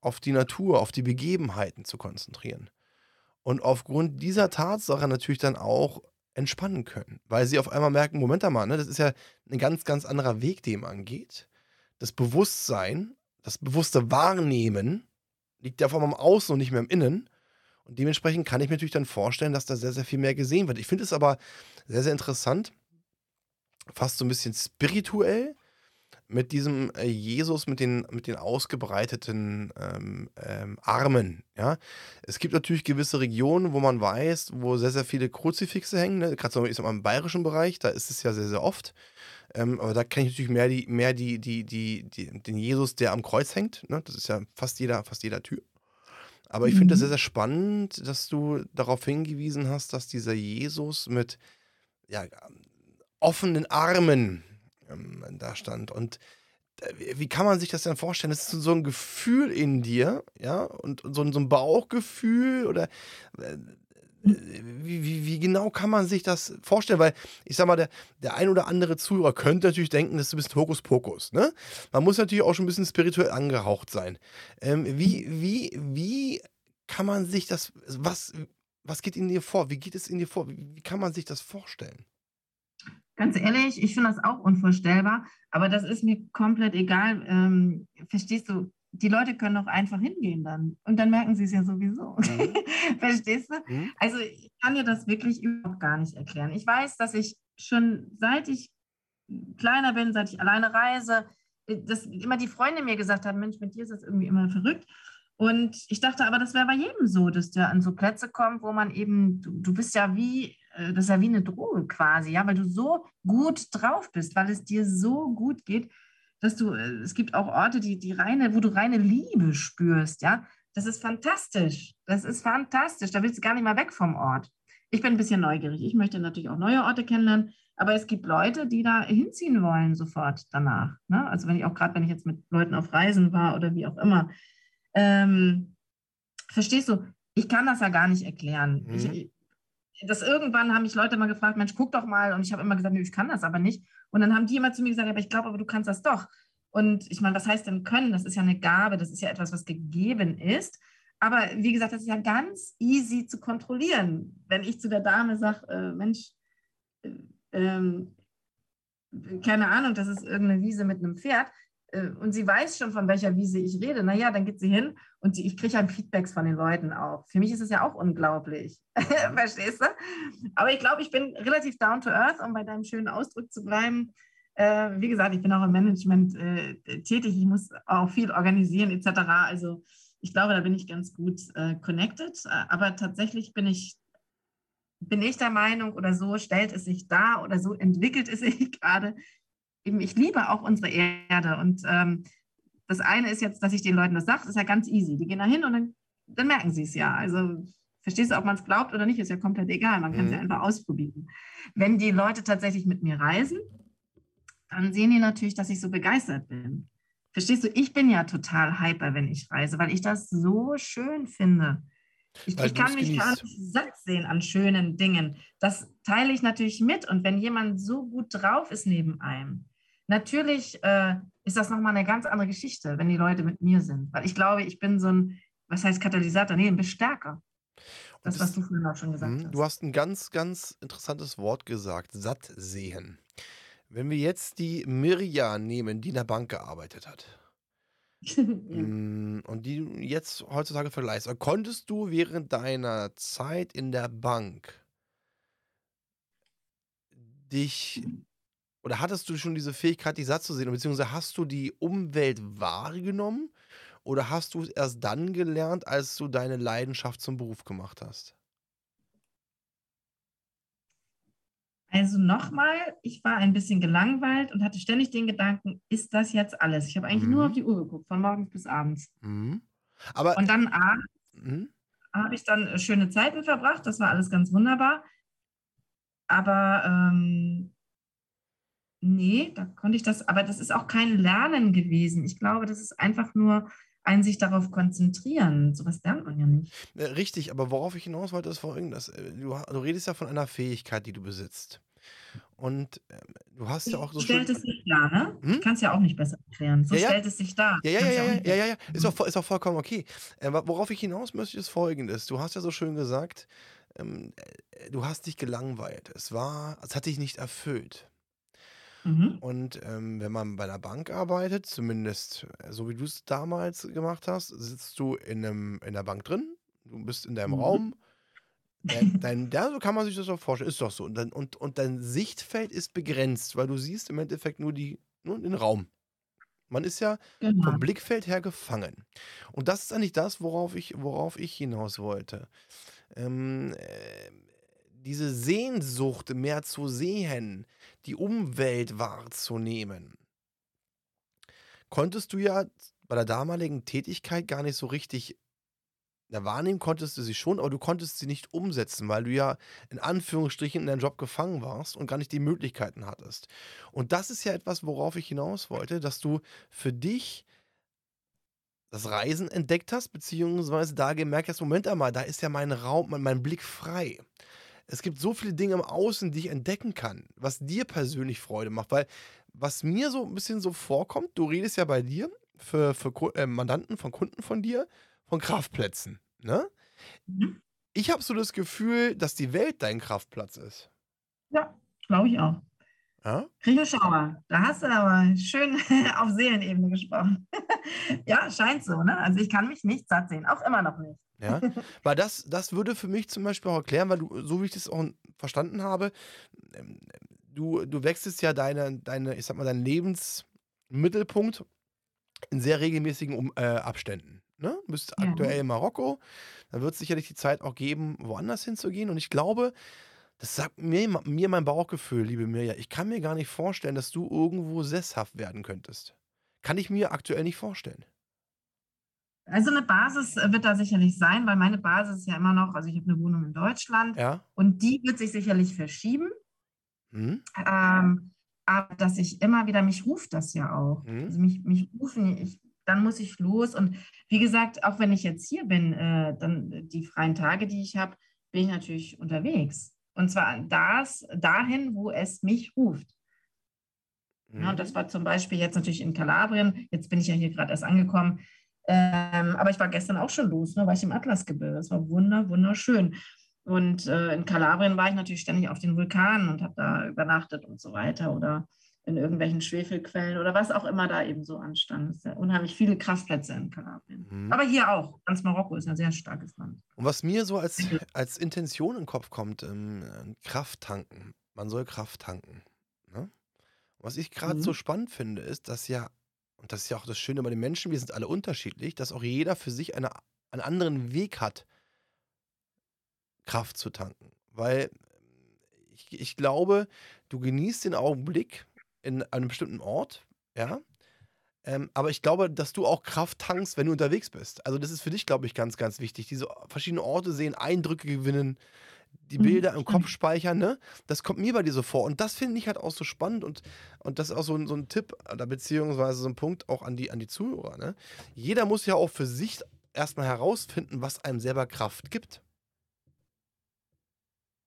auf die Natur, auf die Begebenheiten zu konzentrieren. Und aufgrund dieser Tatsache natürlich dann auch entspannen können, weil sie auf einmal merken, Moment mal, ne, das ist ja ein ganz, ganz anderer Weg, dem angeht das Bewusstsein, das bewusste Wahrnehmen liegt ja vor allem im Außen und nicht mehr im Innen. Und dementsprechend kann ich mir natürlich dann vorstellen, dass da sehr, sehr viel mehr gesehen wird. Ich finde es aber sehr, sehr interessant, fast so ein bisschen spirituell, mit diesem äh, Jesus mit den, mit den ausgebreiteten ähm, ähm, Armen. Ja? Es gibt natürlich gewisse Regionen, wo man weiß, wo sehr, sehr viele Kruzifixe hängen. Ne? Gerade so ich sag mal, im bayerischen Bereich, da ist es ja sehr, sehr oft. Ähm, aber da kenne ich natürlich mehr, die, mehr die, die, die, die, den Jesus, der am Kreuz hängt. Ne? Das ist ja fast jeder, fast jeder Tür. Aber ich finde das mhm. sehr, sehr spannend, dass du darauf hingewiesen hast, dass dieser Jesus mit ja, offenen Armen ähm, da stand. Und äh, wie kann man sich das denn vorstellen? Das ist so ein Gefühl in dir, ja, und so, so ein Bauchgefühl oder äh, wie, wie, genau kann man sich das vorstellen? Weil ich sag mal, der, der ein oder andere Zuhörer könnte natürlich denken, das ist ein bisschen Hokuspokus. Ne? Man muss natürlich auch schon ein bisschen spirituell angehaucht sein. Ähm, wie, wie, wie kann man sich das, was, was geht in dir vor? Wie geht es in dir vor? Wie, wie kann man sich das vorstellen? Ganz ehrlich, ich finde das auch unvorstellbar, aber das ist mir komplett egal. Ähm, verstehst du? Die Leute können doch einfach hingehen dann. Und dann merken sie es ja sowieso. Mhm. [LAUGHS] Verstehst du? Mhm. Also ich kann dir das wirklich überhaupt gar nicht erklären. Ich weiß, dass ich schon seit ich kleiner bin, seit ich alleine reise, äh, dass immer die Freunde mir gesagt haben, Mensch, mit dir ist das irgendwie immer verrückt. Und ich dachte aber, das wäre bei jedem so, dass der an so Plätze kommt, wo man eben, du, du bist ja wie äh, das ist ja wie eine Droge quasi, ja, weil du so gut drauf bist, weil es dir so gut geht, dass du, äh, es gibt auch Orte, die, die reine, wo du reine Liebe spürst, ja. Das ist fantastisch. Das ist fantastisch. Da willst du gar nicht mal weg vom Ort. Ich bin ein bisschen neugierig. Ich möchte natürlich auch neue Orte kennenlernen, aber es gibt Leute, die da hinziehen wollen sofort danach. Ne? Also wenn ich auch gerade, wenn ich jetzt mit Leuten auf Reisen war oder wie auch immer. Ähm, verstehst du, ich kann das ja gar nicht erklären. Mhm. Ich, das irgendwann haben mich Leute mal gefragt, Mensch, guck doch mal. Und ich habe immer gesagt, nö, ich kann das aber nicht. Und dann haben die immer zu mir gesagt, aber ich glaube, aber du kannst das doch. Und ich meine, was heißt denn können? Das ist ja eine Gabe, das ist ja etwas, was gegeben ist. Aber wie gesagt, das ist ja ganz easy zu kontrollieren. Wenn ich zu der Dame sage, äh, Mensch, äh, ähm, keine Ahnung, das ist irgendeine Wiese mit einem Pferd, äh, und sie weiß schon, von welcher Wiese ich rede, naja, dann geht sie hin und sie, ich kriege halt Feedbacks von den Leuten auch. Für mich ist es ja auch unglaublich. [LAUGHS] Verstehst du? Aber ich glaube, ich bin relativ down to earth, um bei deinem schönen Ausdruck zu bleiben. Äh, wie gesagt, ich bin auch im Management äh, tätig, ich muss auch viel organisieren etc. Also ich glaube, da bin ich ganz gut äh, connected. Aber tatsächlich bin ich, bin ich der Meinung, oder so stellt es sich dar oder so entwickelt es sich [LAUGHS] gerade, eben, ich liebe auch unsere Erde. Und ähm, das eine ist jetzt, dass ich den Leuten das sage, ist ja ganz easy. Die gehen da hin und dann, dann merken sie es ja. Also verstehst du, ob man es glaubt oder nicht, ist ja komplett egal. Man kann es mhm. ja einfach ausprobieren. Wenn die Leute tatsächlich mit mir reisen, dann sehen die natürlich, dass ich so begeistert bin. Verstehst du, ich bin ja total hyper, wenn ich reise, weil ich das so schön finde. Ich, ich kann mich gar nicht satt sehen an schönen Dingen. Das teile ich natürlich mit. Und wenn jemand so gut drauf ist neben einem, natürlich äh, ist das nochmal eine ganz andere Geschichte, wenn die Leute mit mir sind. Weil ich glaube, ich bin so ein, was heißt Katalysator? Nee, ein Bestärker. Das, das was du vorhin auch schon gesagt mh, hast. Du hast ein ganz, ganz interessantes Wort gesagt: satt sehen. Wenn wir jetzt die Mirja nehmen, die in der Bank gearbeitet hat. [LAUGHS] Mm, und die jetzt heutzutage vergleichst, konntest du während deiner Zeit in der Bank dich oder hattest du schon diese Fähigkeit, die satt zu sehen, beziehungsweise hast du die Umwelt wahrgenommen oder hast du es erst dann gelernt, als du deine Leidenschaft zum Beruf gemacht hast? Also nochmal, ich war ein bisschen gelangweilt und hatte ständig den Gedanken, ist das jetzt alles? Ich habe eigentlich mhm. nur auf die Uhr geguckt, von morgens bis abends. Mhm. Aber, und dann abends mhm. habe ich dann äh, schöne Zeiten verbracht, das war alles ganz wunderbar. Aber ähm, Nee, da konnte ich das, aber das ist auch kein Lernen gewesen. Ich glaube, das ist einfach nur ein sich darauf konzentrieren. Sowas lernt man ja nicht. Äh, richtig, aber worauf ich hinaus wollte, ist folgendes. Äh, du, du redest ja von einer Fähigkeit, die du besitzt. Und äh, du hast ja auch so. Stellt es sich dar, ne? Hm? Ich kann es ja auch nicht besser erklären. So ja, ja. stellt es sich dar. Ja, ja, ja, ja, ja, ja, ja, Ist, auch, ist auch vollkommen okay. Äh, worauf ich hinaus möchte, ist folgendes. Du hast ja so schön gesagt, ähm, äh, du hast dich gelangweilt. Es war, es hat dich nicht erfüllt. Mhm. Und ähm, wenn man bei der Bank arbeitet, zumindest äh, so wie du es damals gemacht hast, sitzt du in, einem, in der Bank drin, du bist in deinem mhm. Raum. Dein, dein, ja, so kann man sich das auch vorstellen. Ist doch so. Und dein, und, und dein Sichtfeld ist begrenzt, weil du siehst im Endeffekt nur, die, nur den Raum. Man ist ja genau. vom Blickfeld her gefangen. Und das ist eigentlich das, worauf ich, worauf ich hinaus wollte. Ähm, äh, diese Sehnsucht, mehr zu sehen, die Umwelt wahrzunehmen, konntest du ja bei der damaligen Tätigkeit gar nicht so richtig na, wahrnehmen konntest du sie schon, aber du konntest sie nicht umsetzen, weil du ja in Anführungsstrichen in deinem Job gefangen warst und gar nicht die Möglichkeiten hattest. Und das ist ja etwas, worauf ich hinaus wollte, dass du für dich das Reisen entdeckt hast, beziehungsweise da gemerkt hast, Moment einmal, da ist ja mein Raum, mein, mein Blick frei es gibt so viele Dinge im Außen, die ich entdecken kann, was dir persönlich Freude macht. Weil, was mir so ein bisschen so vorkommt, du redest ja bei dir für, für äh, Mandanten von Kunden von dir von Kraftplätzen. Ne? Mhm. Ich habe so das Gefühl, dass die Welt dein Kraftplatz ist. Ja, glaube ich auch. Ja? Schauer. Da hast du aber schön [LAUGHS] auf Seelenebene gesprochen. [LAUGHS] ja, scheint so, ne? Also ich kann mich nicht satt sehen, auch immer noch nicht. Ja, [LAUGHS] weil das, das würde für mich zum Beispiel auch erklären, weil du, so wie ich das auch verstanden habe, ähm, du, du wechselst ja deine, deine, ich sag mal, deinen Lebensmittelpunkt in sehr regelmäßigen um, äh, Abständen. Ne? Du bist ja. aktuell in Marokko, dann wird es sicherlich die Zeit auch geben, woanders hinzugehen. Und ich glaube, Das sagt mir, mir mein Bauchgefühl, liebe Mirja. Ich kann mir gar nicht vorstellen, dass du irgendwo sesshaft werden könntest. Kann ich mir aktuell nicht vorstellen. Also eine Basis äh, wird da sicherlich sein, weil meine Basis ist ja immer noch, also ich habe eine Wohnung in Deutschland Ja? und die wird sich sicherlich verschieben. Hm? Ähm, aber dass ich immer wieder, mich ruft das ja auch. Mhm. Also mich, mich rufen, ich, dann muss ich los. Und wie gesagt, auch wenn ich jetzt hier bin, äh, dann die freien Tage, die ich habe, bin ich natürlich unterwegs. Und zwar das, dahin, wo es mich ruft. Ja, und das war zum Beispiel jetzt natürlich in Kalabrien. Jetzt bin ich ja hier gerade erst angekommen. Ähm, aber ich war gestern auch schon los, ne, war ich im Atlasgebirge. Das war wunder, wunderschön. Und äh, in Kalabrien war ich natürlich ständig auf den Vulkanen und habe da übernachtet und so weiter oder in irgendwelchen Schwefelquellen oder was auch immer da eben so anstand. Es sind ja unheimlich viele Kraftplätze in Kalabrien. Mhm. Aber hier auch. Ganz Marokko ist ein sehr starkes Land. Und was mir so als, als Intention in den Kopf kommt, ähm, Kraft tanken. Man soll Kraft tanken. Ne? Was ich gerade Mhm. so spannend finde, ist, dass ja, und das ist ja auch das Schöne bei den Menschen, wir sind alle unterschiedlich, dass auch jeder für sich eine, einen anderen Weg hat, Kraft zu tanken. Weil ich, ich glaube, du genießt den Augenblick in einem bestimmten Ort, ja. Ähm, aber ich glaube, dass du auch Kraft tankst, wenn du unterwegs bist. Also das ist für dich, glaube ich, ganz, ganz wichtig. Diese verschiedenen Orte sehen, Eindrücke gewinnen, die Mhm, Bilder im stimmt. Kopf speichern, ne? Das kommt mir bei dir so vor. Und das finde ich halt auch so spannend und, und das ist auch so ein, so ein Tipp oder beziehungsweise so ein Punkt auch an die, an die Zuhörer, ne? Jeder muss ja auch für sich erstmal herausfinden, was einem selber Kraft gibt.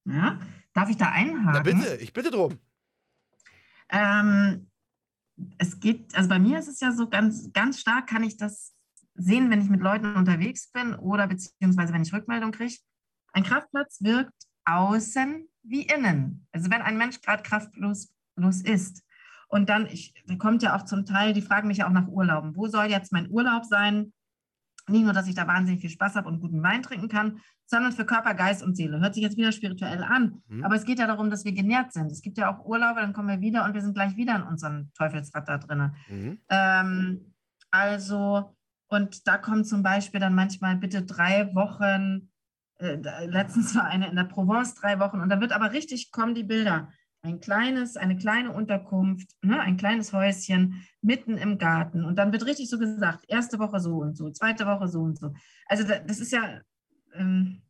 Ja? Darf ich da einhaken? Na bitte, ich bitte drum. Ähm, es geht, also bei mir ist es ja so ganz, ganz stark, kann ich das sehen, wenn ich mit Leuten unterwegs bin oder beziehungsweise wenn ich Rückmeldung kriege. Ein Kraftplatz wirkt außen wie innen. Also wenn ein Mensch gerade kraftlos los ist. Und dann, ich, da kommt ja auch zum Teil, die fragen mich ja auch nach Urlauben. Wo soll jetzt mein Urlaub sein? Nicht nur, dass ich da wahnsinnig viel Spaß habe und guten Wein trinken kann, sondern für Körper, Geist und Seele. Hört sich jetzt wieder spirituell an. Mhm. Aber es geht ja darum, dass wir genährt sind. Es gibt ja auch Urlaube, dann kommen wir wieder und wir sind gleich wieder in unserem Teufelsrad da drin. Mhm. Ähm, also, und da kommen zum Beispiel dann manchmal bitte drei Wochen, letztens war eine in der Provence drei Wochen und da wird aber richtig, kommen die Bilder. Ein kleines, eine kleine Unterkunft, ne, ein kleines Häuschen mitten im Garten. Und dann wird richtig so gesagt, erste Woche so und so, zweite Woche so und so. Also da, das ist ja, ähm,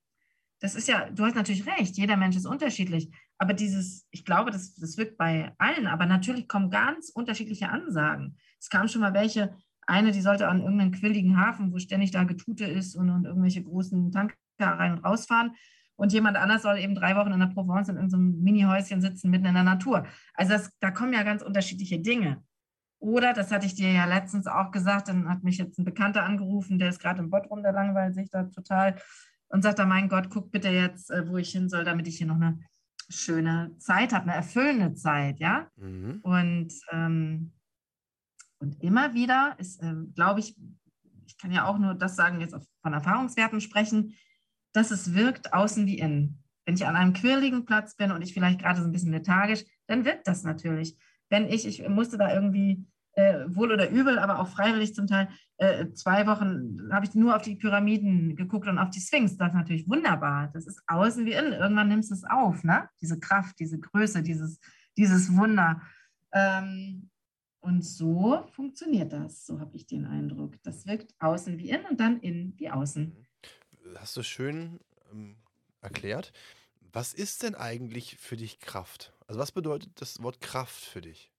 das ist ja, du hast natürlich recht, jeder Mensch ist unterschiedlich. Aber dieses, ich glaube, das, das wirkt bei allen, aber natürlich kommen ganz unterschiedliche Ansagen. Es kamen schon mal welche, eine, die sollte an irgendeinen quilligen Hafen, wo ständig da Getute ist und, und irgendwelche großen Tanker rein und rausfahren. Und jemand anders soll eben drei Wochen in der Provence in irgendeinem Mini-Häuschen sitzen, mitten in der Natur. Also das, da kommen ja ganz unterschiedliche Dinge. Oder, das hatte ich dir ja letztens auch gesagt, dann hat mich jetzt ein Bekannter angerufen, der ist gerade im Bott rum, der langweilt sich da total und sagt da, mein Gott, guck bitte jetzt, äh, wo ich hin soll, damit ich hier noch eine schöne Zeit habe, eine erfüllende Zeit, ja. Mhm. Und, ähm, und immer wieder ist, ähm, glaube ich, ich kann ja auch nur das sagen, jetzt von Erfahrungswerten sprechen, dass es wirkt außen wie innen. Wenn ich an einem quirligen Platz bin und ich vielleicht gerade so ein bisschen lethargisch, dann wirkt das natürlich. Wenn ich, ich musste da irgendwie äh, wohl oder übel, aber auch freiwillig zum Teil, äh, zwei Wochen habe ich nur auf die Pyramiden geguckt und auf die Sphinx. Das ist natürlich wunderbar. Das ist außen wie innen. Irgendwann nimmst du es auf, ne? Diese Kraft, diese Größe, dieses, dieses Wunder. Ähm, und so funktioniert das, so habe ich den Eindruck. Das wirkt außen wie innen und dann innen wie außen. Hast du schön ähm, erklärt. Was ist denn eigentlich für dich Kraft? Also was bedeutet das Wort Kraft für dich?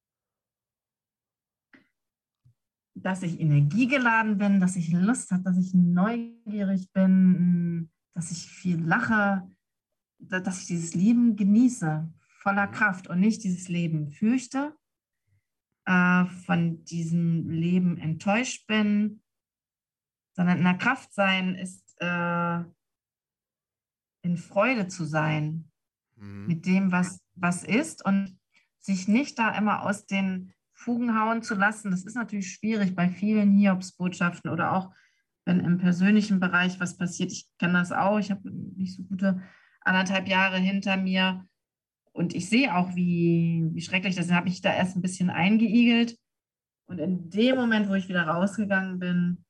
Dass ich energiegeladen bin, dass ich Lust habe, dass ich neugierig bin, dass ich viel lache, da- dass ich dieses Leben genieße, voller Mhm. Kraft und nicht dieses Leben fürchte, äh, von diesem Leben enttäuscht bin, sondern in der Kraft sein ist äh, in Freude zu sein Mhm. mit dem, was, was ist und sich nicht da immer aus den Fugen hauen zu lassen. Das ist natürlich schwierig bei vielen Hiobsbotschaften oder auch wenn im persönlichen Bereich was passiert. Ich kenne das auch. Ich habe nicht so gute anderthalb Jahre hinter mir und ich sehe auch, wie, wie schrecklich das ist. habe ich da erst ein bisschen eingeigelt und in dem Moment, wo ich wieder rausgegangen bin,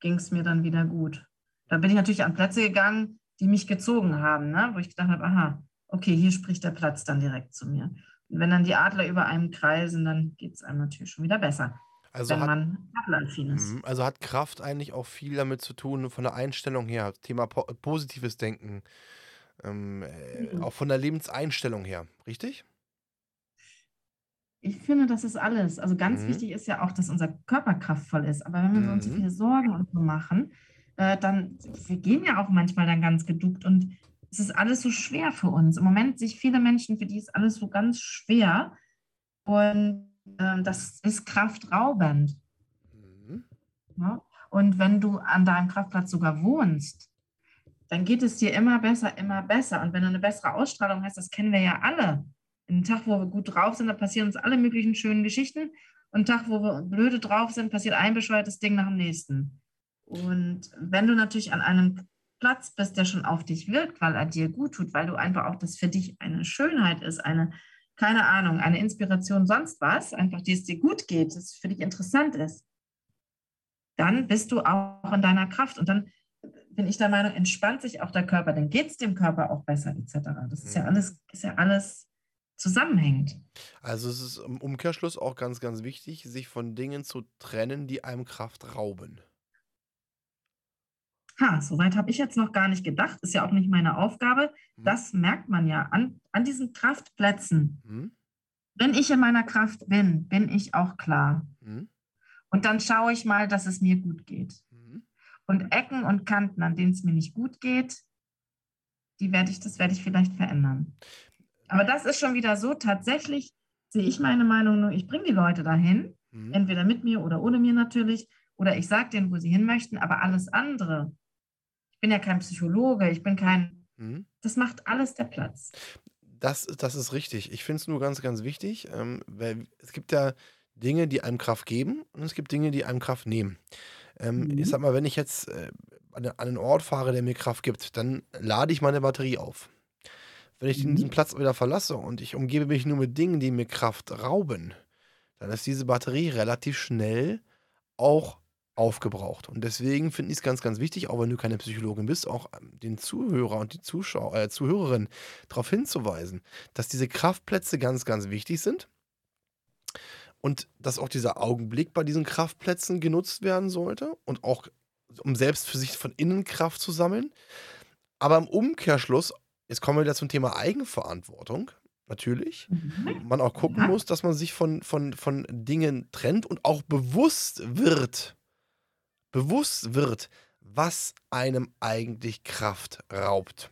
ging es mir dann wieder gut. Da bin ich natürlich an Plätze gegangen, die mich gezogen haben, ne? wo ich gedacht habe, aha, okay, hier spricht der Platz dann direkt zu mir. Und wenn dann die Adler über einem kreisen, dann geht es einem natürlich schon wieder besser, Also wenn hat, man adleraffin ist. Mhm, also hat Kraft eigentlich auch viel damit zu tun, von der Einstellung her, Thema po positives Denken, ähm, äh, Mhm. auch von der Lebenseinstellung her, richtig? Ich finde, das ist alles. Also ganz Mhm. wichtig ist ja auch, dass unser Körper kraftvoll ist. Aber wenn wir uns so Mhm. viele Sorgen und so machen, äh, dann, wir gehen ja auch manchmal dann ganz geduckt und es ist alles so schwer für uns. Im Moment sich viele Menschen, für die ist alles so ganz schwer und ähm, das ist kraftraubend. Mhm. Ne? Und wenn du an deinem Kraftplatz sogar wohnst, dann geht es dir immer besser, immer besser. Und wenn du eine bessere Ausstrahlung hast, das kennen wir ja alle. Ein Tag, wo wir gut drauf sind, da passieren uns alle möglichen schönen Geschichten. Und ein Tag, wo wir blöde drauf sind, passiert ein bescheuertes Ding nach dem nächsten. Und wenn du natürlich an einem Platz bist, der schon auf dich wirkt, weil er dir gut tut, weil du einfach auch das für dich eine Schönheit ist, eine, keine Ahnung, eine Inspiration, sonst was, einfach, die es dir gut geht, das für dich interessant ist, dann bist du auch in deiner Kraft. Und dann bin ich der Meinung, entspannt sich auch der Körper, dann geht es dem Körper auch besser, etc. Das ist ja Mhm. alles, ist ja alles zusammenhängend. Also es ist im Umkehrschluss auch ganz, ganz wichtig, sich von Dingen zu trennen, die einem Kraft rauben. Ha, soweit habe ich jetzt noch gar nicht gedacht, ist ja auch nicht meine Aufgabe. Mhm. Das merkt man ja an, an diesen Kraftplätzen. Mhm. Wenn ich in meiner Kraft bin, bin ich auch klar. Mhm. Und dann schaue ich mal, dass es mir gut geht. Mhm. Und Ecken und Kanten, an denen es mir nicht gut geht, die werde ich, das werde ich vielleicht verändern. Aber das ist schon wieder so, tatsächlich sehe ich meine Meinung nur, ich bringe die Leute dahin, Mhm. entweder mit mir oder ohne mir natürlich, oder ich sage denen, wo sie hin möchten, aber alles andere, bin ja kein Psychologe, ich bin kein, Mhm. das macht alles der Platz. Das, das ist richtig. Ich finde es nur ganz, ganz wichtig, ähm, weil es gibt ja Dinge, die einem Kraft geben und es gibt Dinge, die einem Kraft nehmen. Ähm, Mhm. Ich sag mal, wenn ich jetzt äh, an, einen Ort fahre, der mir Kraft gibt, dann lade ich meine Batterie auf. Wenn ich Mhm. diesen Platz wieder verlasse und ich umgebe mich nur mit Dingen, die mir Kraft rauben, dann ist diese Batterie relativ schnell auch aufgebraucht. Und deswegen finde ich es ganz, ganz wichtig, auch wenn du keine Psychologin bist, auch ähm, den Zuhörer und die Zuschauer, äh, Zuhörerin darauf hinzuweisen, dass diese Kraftplätze ganz, ganz wichtig sind und dass auch dieser Augenblick bei diesen Kraftplätzen genutzt werden sollte und auch um selbst für sich von innen Kraft zu sammeln. Aber im Umkehrschluss, jetzt kommen wir wieder zum Thema Eigenverantwortung, natürlich Mhm. man auch gucken muss, dass man sich von, von, von Dingen trennt und auch bewusst wird, bewusst wird, was einem eigentlich Kraft raubt.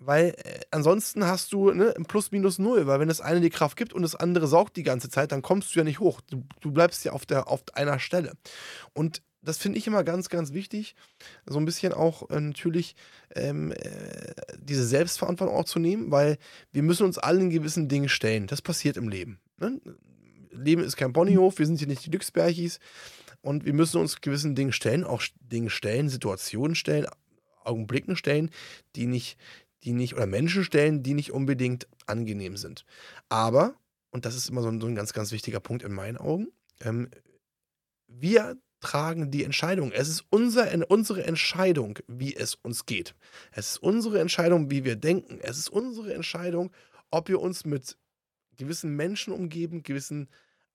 Weil äh, ansonsten hast du ne, ein Plus minus null, weil wenn das eine die Kraft gibt und das andere saugt die ganze Zeit, dann kommst du ja nicht hoch. Du, du bleibst ja auf, der, auf einer Stelle. Und das finde ich immer ganz, ganz wichtig, so ein bisschen auch äh, natürlich ähm, äh, diese Selbstverantwortung auch zu nehmen, weil wir müssen uns allen gewissen Dingen stellen. Das passiert im Leben. Ne? Leben ist kein Ponyhof, wir sind hier nicht die Glücksbärchis und wir müssen uns gewissen Dingen stellen, auch Dinge stellen, Situationen stellen, Augenblicken stellen, die nicht, die nicht, oder Menschen stellen, die nicht unbedingt angenehm sind. Aber, und das ist immer so ein, so ein ganz, ganz wichtiger Punkt in meinen Augen, ähm, wir tragen die Entscheidung. Es ist unser, unsere Entscheidung, wie es uns geht. Es ist unsere Entscheidung, wie wir denken. Es ist unsere Entscheidung, ob wir uns mit gewissen Menschen umgeben, gewissen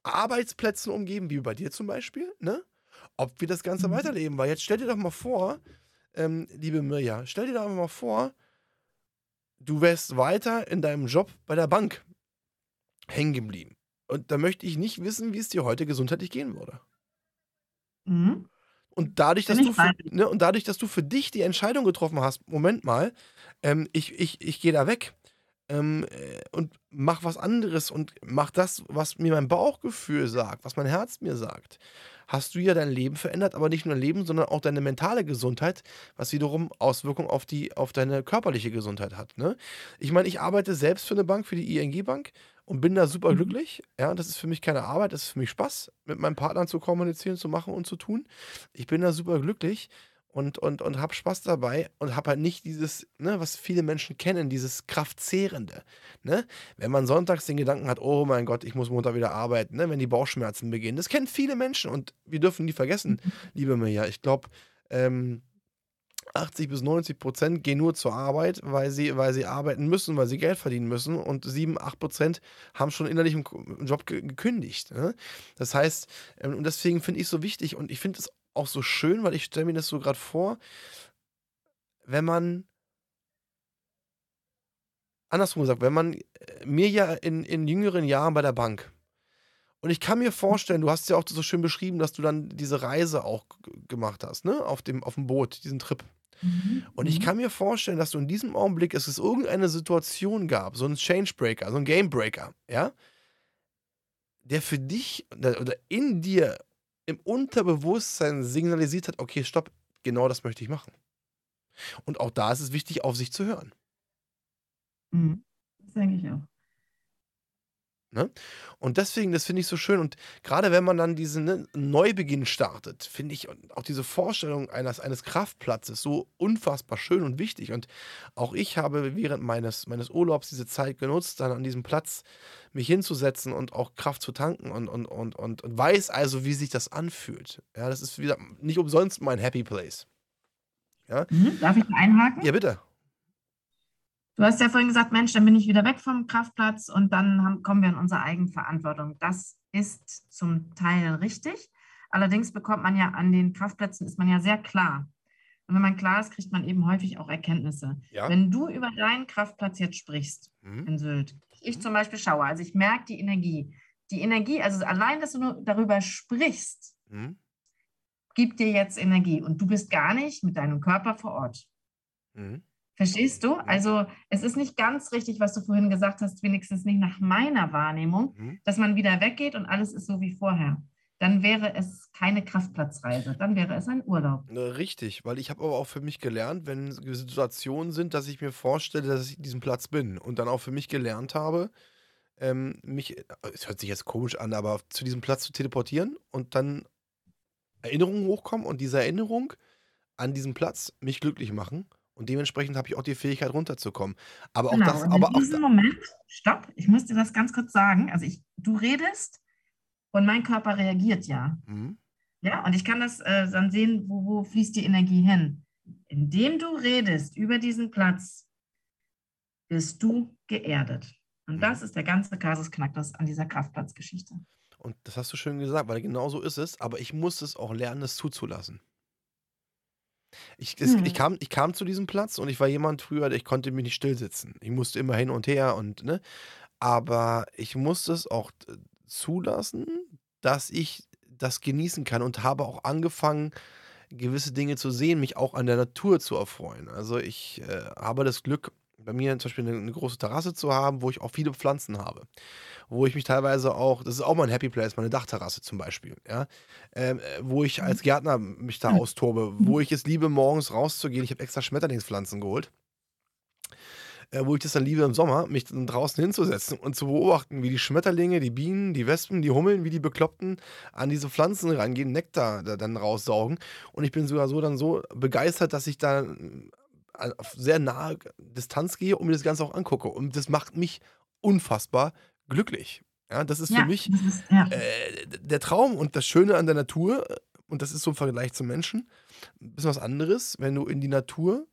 Arbeitsplätzen umgeben, wie bei dir zum Beispiel, ne? Ob wir das Ganze Mhm. weiterleben. Weil jetzt stell dir doch mal vor, ähm, liebe Mirja, stell dir doch mal vor, du wärst weiter in deinem Job bei der Bank hängen geblieben. Und da möchte ich nicht wissen, wie es dir heute gesundheitlich gehen würde. Mhm. Und dadurch, dass du für, ne, und dadurch, dass du für dich die Entscheidung getroffen hast, Moment mal, ähm, ich, ich, ich gehe da weg ähm, äh, und mach was anderes und mach das, was mir mein Bauchgefühl sagt, was mein Herz mir sagt, hast du ja dein Leben verändert, aber nicht nur dein Leben, sondern auch deine mentale Gesundheit, was wiederum Auswirkungen auf, die, auf deine körperliche Gesundheit hat. Ne? Ich meine, ich arbeite selbst für eine Bank, für die ING Bank und bin da super Mhm. glücklich. Ja, das ist für mich keine Arbeit, das ist für mich Spaß, mit meinen Partnern zu kommunizieren, zu machen und zu tun. Ich bin da super glücklich und, und, und habe Spaß dabei und habe halt nicht dieses, ne, was viele Menschen kennen, dieses Kraftzehrende. Ne? Wenn man sonntags den Gedanken hat, oh mein Gott, ich muss Montag wieder arbeiten, ne, wenn die Bauchschmerzen beginnen. Das kennen viele Menschen und wir dürfen nie vergessen, [LAUGHS] liebe Mirja, ich glaube, ähm, 80 bis 90 Prozent gehen nur zur Arbeit, weil sie, weil sie arbeiten müssen, weil sie Geld verdienen müssen und 7, 8 Prozent haben schon innerlich einen Job gekündigt. Ne? Das heißt, ähm, und deswegen finde ich es so wichtig und ich finde es auch so schön, weil ich stelle mir das so gerade vor, wenn man andersrum gesagt, wenn man äh, mir ja in, in jüngeren Jahren bei der Bank und ich kann mir vorstellen, du hast ja auch so schön beschrieben, dass du dann diese Reise auch gemacht hast, ne? Auf dem, auf dem Boot, diesen Trip. Mhm. Und ich mhm. kann mir vorstellen, dass du in diesem Augenblick es irgendeine Situation gab, so ein Changebreaker, so ein Gamebreaker, ja, der für dich oder in dir im Unterbewusstsein signalisiert hat, okay, stopp, genau das möchte ich machen. Und auch da ist es wichtig, auf sich zu hören. Mhm. Das denke ich auch. Ne? Und deswegen, das finde ich so schön. Und gerade wenn man dann diesen ne, Neubeginn startet, finde ich auch diese Vorstellung eines, eines Kraftplatzes so unfassbar schön und wichtig. Und auch ich habe während meines, meines Urlaubs diese Zeit genutzt, dann an diesem Platz mich hinzusetzen und auch Kraft zu tanken und, und, und, und, und weiß also, wie sich das anfühlt. Ja, das ist wieder nicht umsonst mein Happy Place. Ja? Mhm. Darf ich einhaken? Ja, bitte. Du hast ja vorhin gesagt, Mensch, dann bin ich wieder weg vom Kraftplatz und dann haben, kommen wir in unsere Eigenverantwortung. Das ist zum Teil richtig. Allerdings bekommt man ja an den Kraftplätzen, ist man ja sehr klar. Und wenn man klar ist, kriegt man eben häufig auch Erkenntnisse. Ja. Wenn du über deinen Kraftplatz jetzt sprichst mhm. in Sylt, ich zum Beispiel schaue, also ich merke die Energie. Die Energie, also allein, dass du nur darüber sprichst, mhm. gibt dir jetzt Energie und du bist gar nicht mit deinem Körper vor Ort. Mhm. Verstehst du? Also es ist nicht ganz richtig, was du vorhin gesagt hast, wenigstens nicht nach meiner Wahrnehmung, mhm. dass man wieder weggeht und alles ist so wie vorher. Dann wäre es keine Kraftplatzreise, dann wäre es ein Urlaub. Richtig, weil ich habe aber auch für mich gelernt, wenn Situationen sind, dass ich mir vorstelle, dass ich diesem Platz bin und dann auch für mich gelernt habe, ähm, mich, es hört sich jetzt komisch an, aber zu diesem Platz zu teleportieren und dann Erinnerungen hochkommen und diese Erinnerung an diesem Platz mich glücklich machen und dementsprechend habe ich auch die Fähigkeit, runterzukommen. Aber auch genau. das, und aber in diesem Moment, stopp, ich muss dir das ganz kurz sagen. Also ich, du redest und mein Körper reagiert ja. Mhm. Ja, und ich kann das äh, dann sehen, wo, wo fließt die Energie hin. Indem du redest über diesen Platz, bist du geerdet. Und mhm. das ist der ganze Kasus Knacktus an dieser Kraftplatzgeschichte. Und das hast du schön gesagt, weil genau so ist es. Aber ich muss es auch lernen, es zuzulassen. Ich, das, mhm. ich, kam, ich kam zu diesem Platz und ich war jemand früher, ich konnte mich nicht still sitzen. Ich musste immer hin und her und, ne? Aber ich musste es auch äh, zulassen, dass ich das genießen kann und habe auch angefangen, gewisse Dinge zu sehen, mich auch an der Natur zu erfreuen. Also ich äh, habe das Glück, bei mir zum Beispiel eine, eine, große Terrasse zu haben, wo ich auch viele Pflanzen habe. Wo ich mich teilweise auch, das ist auch mein Happy Place, meine Dachterrasse zum Beispiel, ja. Ähm, äh, wo ich als mhm. Gärtner mich da austobe, wo ich es liebe, morgens rauszugehen. Ich habe extra Schmetterlingspflanzen geholt. Äh, wo ich das dann liebe im Sommer, mich dann draußen hinzusetzen und zu beobachten, wie die Schmetterlinge, die Bienen, die Wespen, die Hummeln, wie die Bekloppten an diese Pflanzen rangehen, Nektar da dann raussaugen. Und ich bin sogar so dann so begeistert, dass ich da auf sehr nahe Distanz gehe und mir das Ganze auch angucke. Und das macht mich unfassbar glücklich. Ja, das ist ja, für mich ist, ja. äh, der Traum und das Schöne an der Natur. Und das ist so im Vergleich zum Menschen. Ein bisschen was anderes, wenn du in die Natur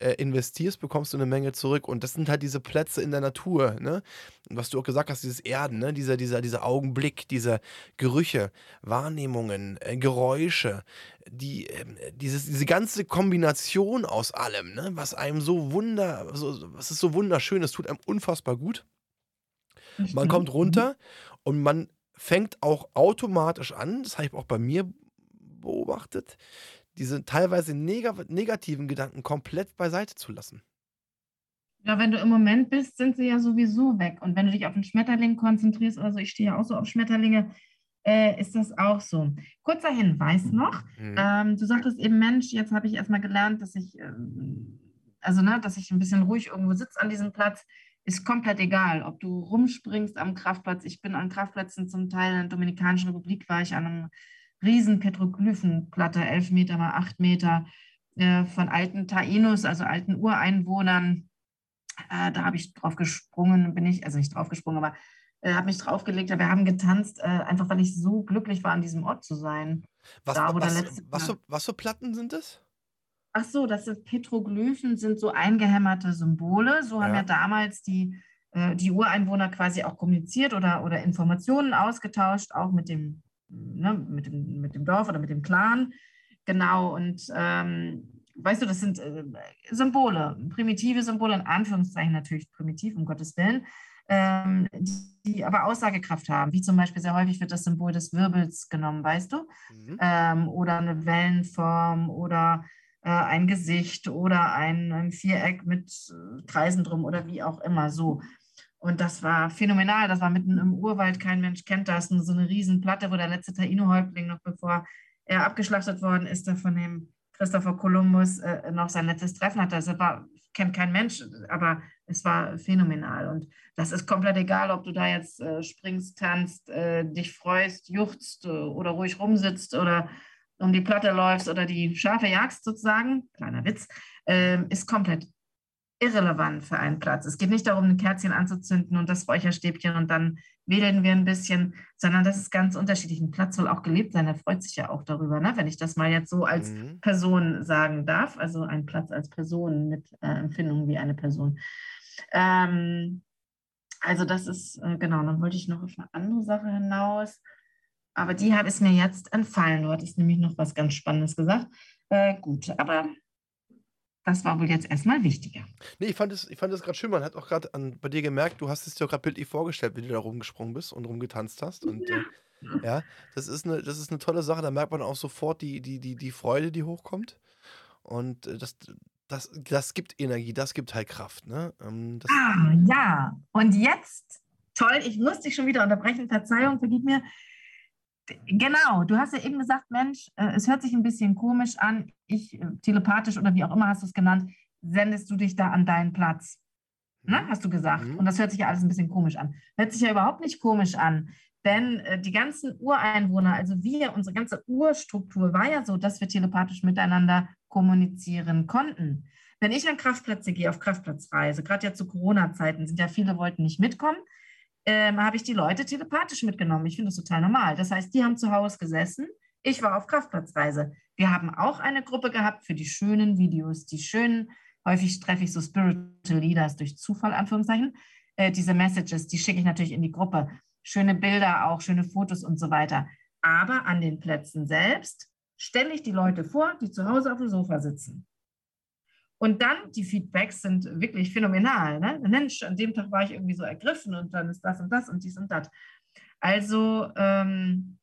äh, investierst, bekommst du eine Menge zurück. Und das sind halt diese Plätze in der Natur, ne? was du auch gesagt hast, dieses Erden, ne? dieser, dieser, dieser Augenblick, diese Gerüche, Wahrnehmungen, äh, Geräusche, die, äh, dieses, diese ganze Kombination aus allem, ne? was einem so wunder, so, was ist so wunderschön, es tut einem unfassbar gut. Man kommt mhm. runter und man fängt auch automatisch an, das habe ich auch bei mir beobachtet, diese teilweise neg negativen Gedanken komplett beiseite zu lassen. Ja, wenn du im Moment bist, sind sie ja sowieso weg. Und wenn du dich auf den Schmetterling konzentrierst oder so, ich stehe ja auch so auf Schmetterlinge, äh, ist das auch so. Kurzer Hinweis noch. Mhm. Ähm, du sagtest eben, Mensch, jetzt habe ich erstmal gelernt, dass ich, ähm, also ne, dass ich ein bisschen ruhig irgendwo sitze an diesem Platz. Ist komplett egal, ob du rumspringst am Kraftplatz. Ich bin an Kraftplätzen zum Teil in der Dominikanischen Republik, war ich an einem riesen Petroglyphenplatte, elf Meter mal acht Meter, äh, von alten Tainus, also alten Ureinwohnern. Äh, da habe ich drauf gesprungen, bin ich, also nicht drauf gesprungen, aber äh, habe mich draufgelegt. Wir haben getanzt, äh, einfach weil ich so glücklich war, an diesem Ort zu sein. Was, da, was, was, für, was für Platten sind das? ach so, das sind Petroglyphen, sind so eingehämmerte Symbole. So haben Ja. ja damals die, äh, die Ureinwohner quasi auch kommuniziert oder, oder Informationen ausgetauscht, auch mit dem, ne, mit, dem, mit dem Dorf oder mit dem Clan. Genau, und ähm, weißt du, das sind äh, Symbole, primitive Symbole, in Anführungszeichen natürlich primitiv, um Gottes Willen, ähm, die, die aber Aussagekraft haben, wie zum Beispiel sehr häufig wird das Symbol des Wirbels genommen, weißt du? Mhm. ähm, oder eine Wellenform oder äh, ein Gesicht oder ein, ein Viereck mit äh, Kreisen drum oder wie auch immer so. Und das war phänomenal. Das war mitten im Urwald. Kein Mensch kennt das. So eine Riesenplatte, wo der letzte Taino-Häuptling noch bevor er abgeschlachtet worden ist, da von dem Christopher Columbus äh, noch sein letztes Treffen hatte. Das war, kennt kein Mensch, aber es war phänomenal. Und das ist komplett egal, ob du da jetzt äh, springst, tanzt, äh, dich freust, juchzt äh, oder ruhig rumsitzt oder um die Platte läufst oder die Schafe jagst sozusagen. Kleiner Witz. ähm, ist komplett irrelevant für einen Platz. Es geht nicht darum, ein Kerzchen anzuzünden und das Räucherstäbchen und dann wedeln wir ein bisschen, sondern das ist ganz unterschiedlich. Ein Platz soll auch gelebt sein. Er freut sich ja auch darüber, ne? wenn ich das mal jetzt so als Mhm. Person sagen darf. Also ein Platz als Person mit äh, Empfindungen wie eine Person. Ähm, also das ist, äh, genau, dann wollte ich noch auf eine andere Sache hinaus. Aber die hat es mir jetzt entfallen. Du hattest nämlich noch was ganz Spannendes gesagt. Äh, gut, aber das war wohl jetzt erstmal wichtiger. Nee, ich fand es, ich fand es gerade schön. Man hat auch gerade an- bei dir gemerkt, du hast es dir gerade bildlich vorgestellt, wie du da rumgesprungen bist und rumgetanzt hast. Und äh, ja, das ist eine, das ist eine tolle Sache. Da merkt man auch sofort die, die, die, die Freude, die hochkommt. Und äh, das, das, das gibt Energie, das gibt halt Kraft. Ne? Ähm, Ah, ja. Und jetzt, toll, ich muss dich schon wieder unterbrechen. Verzeihung, vergib mir. Genau, du hast ja eben gesagt, Mensch, äh, es hört sich ein bisschen komisch an. Ich, äh, telepathisch oder wie auch immer hast du es genannt, sendest du dich da an deinen Platz. Ne, hast du gesagt. Mhm. Und das hört sich ja alles ein bisschen komisch an. Hört sich ja überhaupt nicht komisch an. Denn äh, die ganzen Ureinwohner, also wir, unsere ganze Urstruktur war ja so, dass wir telepathisch miteinander kommunizieren konnten. Wenn ich an Kraftplätze gehe, auf Kraftplatzreise, gerade ja zu Corona-Zeiten, sind ja viele wollten nicht mitkommen, ähm, habe ich die Leute telepathisch mitgenommen. Ich finde das total normal. Das heißt, die haben zu Hause gesessen, ich war auf Kraftplatzreise. Wir haben auch eine Gruppe gehabt für die schönen Videos, die schönen, häufig treffe ich so Spiritual Leaders durch Zufall, Anführungszeichen, äh, diese Messages, die schicke ich natürlich in die Gruppe. Schöne Bilder auch, schöne Fotos und so weiter. Aber an den Plätzen selbst stelle ich die Leute vor, die zu Hause auf dem Sofa sitzen. Und dann, die Feedbacks sind wirklich phänomenal. Ne? Mensch, an dem Tag war ich irgendwie so ergriffen und dann ist das und das und dies und das. Also, ähm,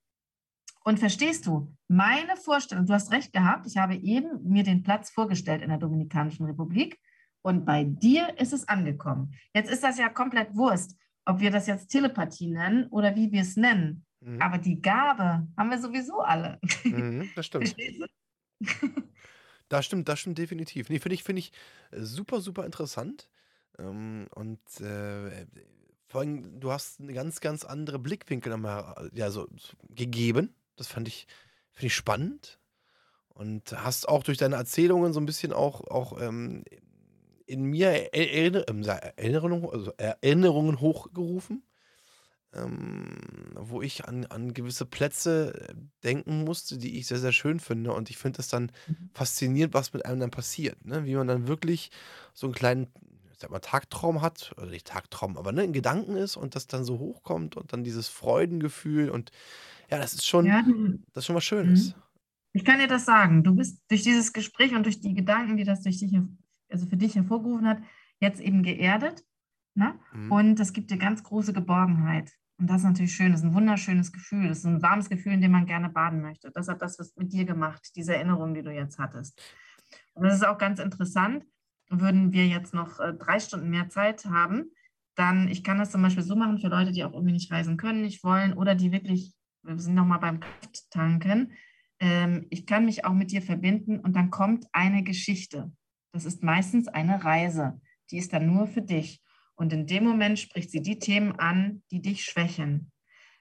und verstehst du, meine Vorstellung, du hast recht gehabt, ich habe eben mir den Platz vorgestellt in der Dominikanischen Republik und bei dir ist es angekommen. Jetzt ist das ja komplett Wurst, ob wir das jetzt Telepathie nennen oder wie wir es nennen. mhm. Aber die Gabe haben wir sowieso alle. Mhm, das stimmt. [LAUGHS] [LAUGHS] Das stimmt, das stimmt definitiv. Nee, finde ich, finde ich äh, super, super interessant. Ähm, und äh, vor allem, du hast eine ganz, ganz andere Blickwinkel nochmal ja, so, gegeben. Das fand ich, ich spannend. Und hast auch durch deine Erzählungen so ein bisschen auch, auch ähm, in mir Erinner ähm, Erinnerungen, also Erinnerungen hochgerufen, ähm, wo ich an, an gewisse Plätze äh, denken musste, die ich sehr, sehr schön finde. Und ich finde es dann faszinierend, was mit einem dann passiert. Ne? Wie man dann wirklich so einen kleinen, ich sag mal, Tagtraum hat, oder nicht Tagtraum, aber ne, in Gedanken ist und das dann so hochkommt und dann dieses Freudengefühl und ja, das ist schon, Ja, das ist schon was Schönes. Ich kann dir das sagen. Du bist durch dieses Gespräch und durch die Gedanken, die das durch dich, also für dich hervorgerufen hat, jetzt eben geerdet. Ne? Mhm. Und das gibt dir ganz große Geborgenheit. Und das ist natürlich schön. Das ist ein wunderschönes Gefühl. Das ist ein warmes Gefühl, in dem man gerne baden möchte. Das hat das was mit dir gemacht, diese Erinnerung, die du jetzt hattest. Und das ist auch ganz interessant. Würden wir jetzt noch äh, drei Stunden mehr Zeit haben, dann, ich kann das zum Beispiel so machen für Leute, die auch irgendwie nicht reisen können, nicht wollen oder die wirklich, wir sind nochmal beim Krafttanken, ähm, ich kann mich auch mit dir verbinden und dann kommt eine Geschichte. Das ist meistens eine Reise. Die ist dann nur für dich. Und in dem Moment spricht sie die Themen an, die dich schwächen.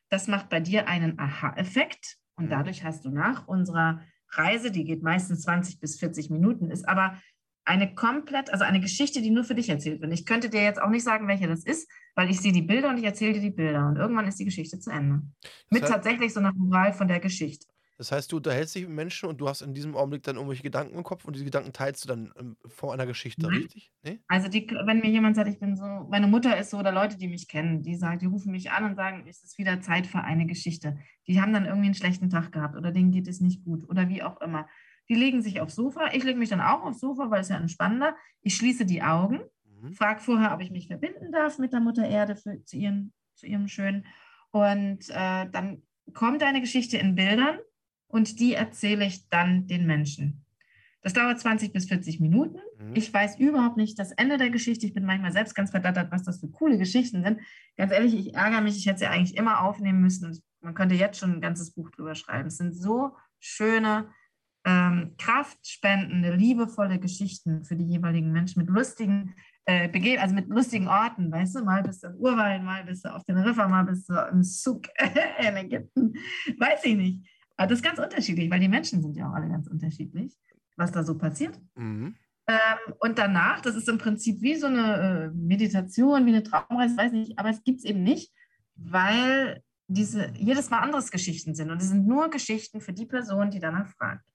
Das macht bei dir einen Aha-Effekt und Mhm. dadurch hast du nach unserer Reise, die geht meistens 20 bis 40 Minuten, ist aber eine komplett, also eine Geschichte, die nur für dich erzählt wird. Ich könnte dir jetzt auch nicht sagen, welche das ist, weil ich sehe die Bilder und ich erzähle dir die Bilder und irgendwann ist die Geschichte zu Ende. Mit Das heißt- tatsächlich so einer Moral von der Geschichte. Das heißt, du unterhältst dich mit Menschen und du hast in diesem Augenblick dann irgendwelche Gedanken im Kopf und diese Gedanken teilst du dann ähm, vor einer Geschichte, Nein. richtig? Nee? Also die, wenn mir jemand sagt, ich bin so, meine Mutter ist so oder Leute, die mich kennen, die sagen, die rufen mich an und sagen, es ist wieder Zeit für eine Geschichte. Die haben dann irgendwie einen schlechten Tag gehabt oder denen geht es nicht gut oder wie auch immer. Die legen sich aufs Sofa. Ich lege mich dann auch aufs Sofa, weil es ja entspannender. Ich schließe die Augen, Mhm. frage vorher, ob ich mich verbinden darf mit der Mutter Erde für, zu, ihren, zu ihrem Schönen. Und äh, dann kommt eine Geschichte in Bildern und die erzähle ich dann den Menschen. Das dauert 20 bis 40 Minuten. Mhm. Ich weiß überhaupt nicht das Ende der Geschichte. Ich bin manchmal selbst ganz verdattert, was das für coole Geschichten sind. Ganz ehrlich, ich ärgere mich. Ich hätte sie eigentlich immer aufnehmen müssen. Man könnte jetzt schon ein ganzes Buch drüber schreiben. Es sind so schöne, ähm, kraftspendende, liebevolle Geschichten für die jeweiligen Menschen mit lustigen äh, Bege also mit lustigen Orten, weißt du, mal bist du im Urwald, mal bist du auf den River, mal bist du im Suk [LAUGHS] in Ägypten, weiß ich nicht. Aber das ist ganz unterschiedlich, weil die Menschen sind ja auch alle ganz unterschiedlich, was da so passiert. Mhm. Ähm, und danach, das ist im Prinzip wie so eine äh, Meditation, wie eine Traumreise, weiß nicht, aber es gibt es eben nicht, weil diese jedes Mal anderes Geschichten sind. Und es sind nur Geschichten für die Person, die danach fragt.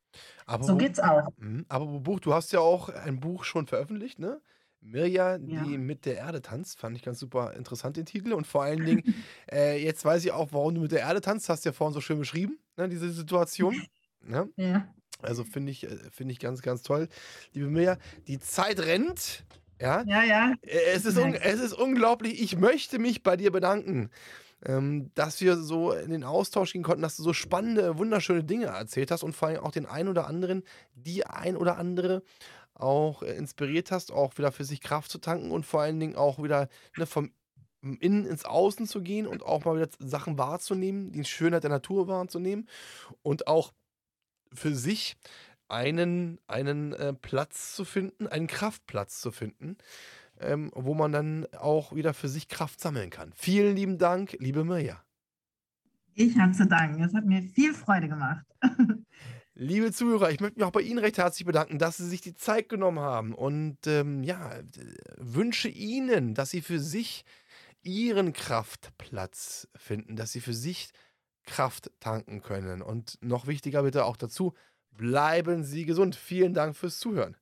Aber So wo- geht's auch. Mhm. Aber Buch, du hast ja auch ein Buch schon veröffentlicht, ne? Mirja, die Ja. mit der Erde tanzt, fand ich ganz super interessant, den Titel. Und vor allen [LAUGHS] Dingen, äh, jetzt weiß ich auch, warum du mit der Erde tanzt, hast du ja vorhin so schön beschrieben, ne, diese Situation. Ja, Ja. also finde ich, äh, finde ich ganz, ganz toll. Liebe Mirja, die Zeit rennt. Ja, Ja, ja. Äh, Es ist, es ist unglaublich. Ich möchte mich bei dir bedanken, ähm, dass wir so in den Austausch gehen konnten, dass du so spannende, wunderschöne Dinge erzählt hast und vor allem auch den einen oder anderen, die ein oder andere auch äh, inspiriert hast, auch wieder für sich Kraft zu tanken und vor allen Dingen auch wieder ne, vom Innen ins Außen zu gehen und auch mal wieder Sachen wahrzunehmen, die Schönheit der Natur wahrzunehmen und auch für sich einen, einen äh, Platz zu finden, einen Kraftplatz zu finden, ähm, wo man dann auch wieder für sich Kraft sammeln kann. Vielen lieben Dank, liebe Mirja. Ich habe zu danken. Es hat mir viel Freude gemacht. [LAUGHS] Liebe Zuhörer, ich möchte mich auch bei Ihnen recht herzlich bedanken, dass Sie sich die Zeit genommen haben und ähm, ja, wünsche Ihnen, dass Sie für sich Ihren Kraftplatz finden, dass Sie für sich Kraft tanken können. Und noch wichtiger bitte auch dazu, bleiben Sie gesund. Vielen Dank fürs Zuhören.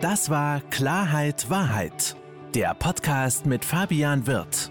Das war Klarheit Wahrheit, der Podcast mit Fabian Wirth.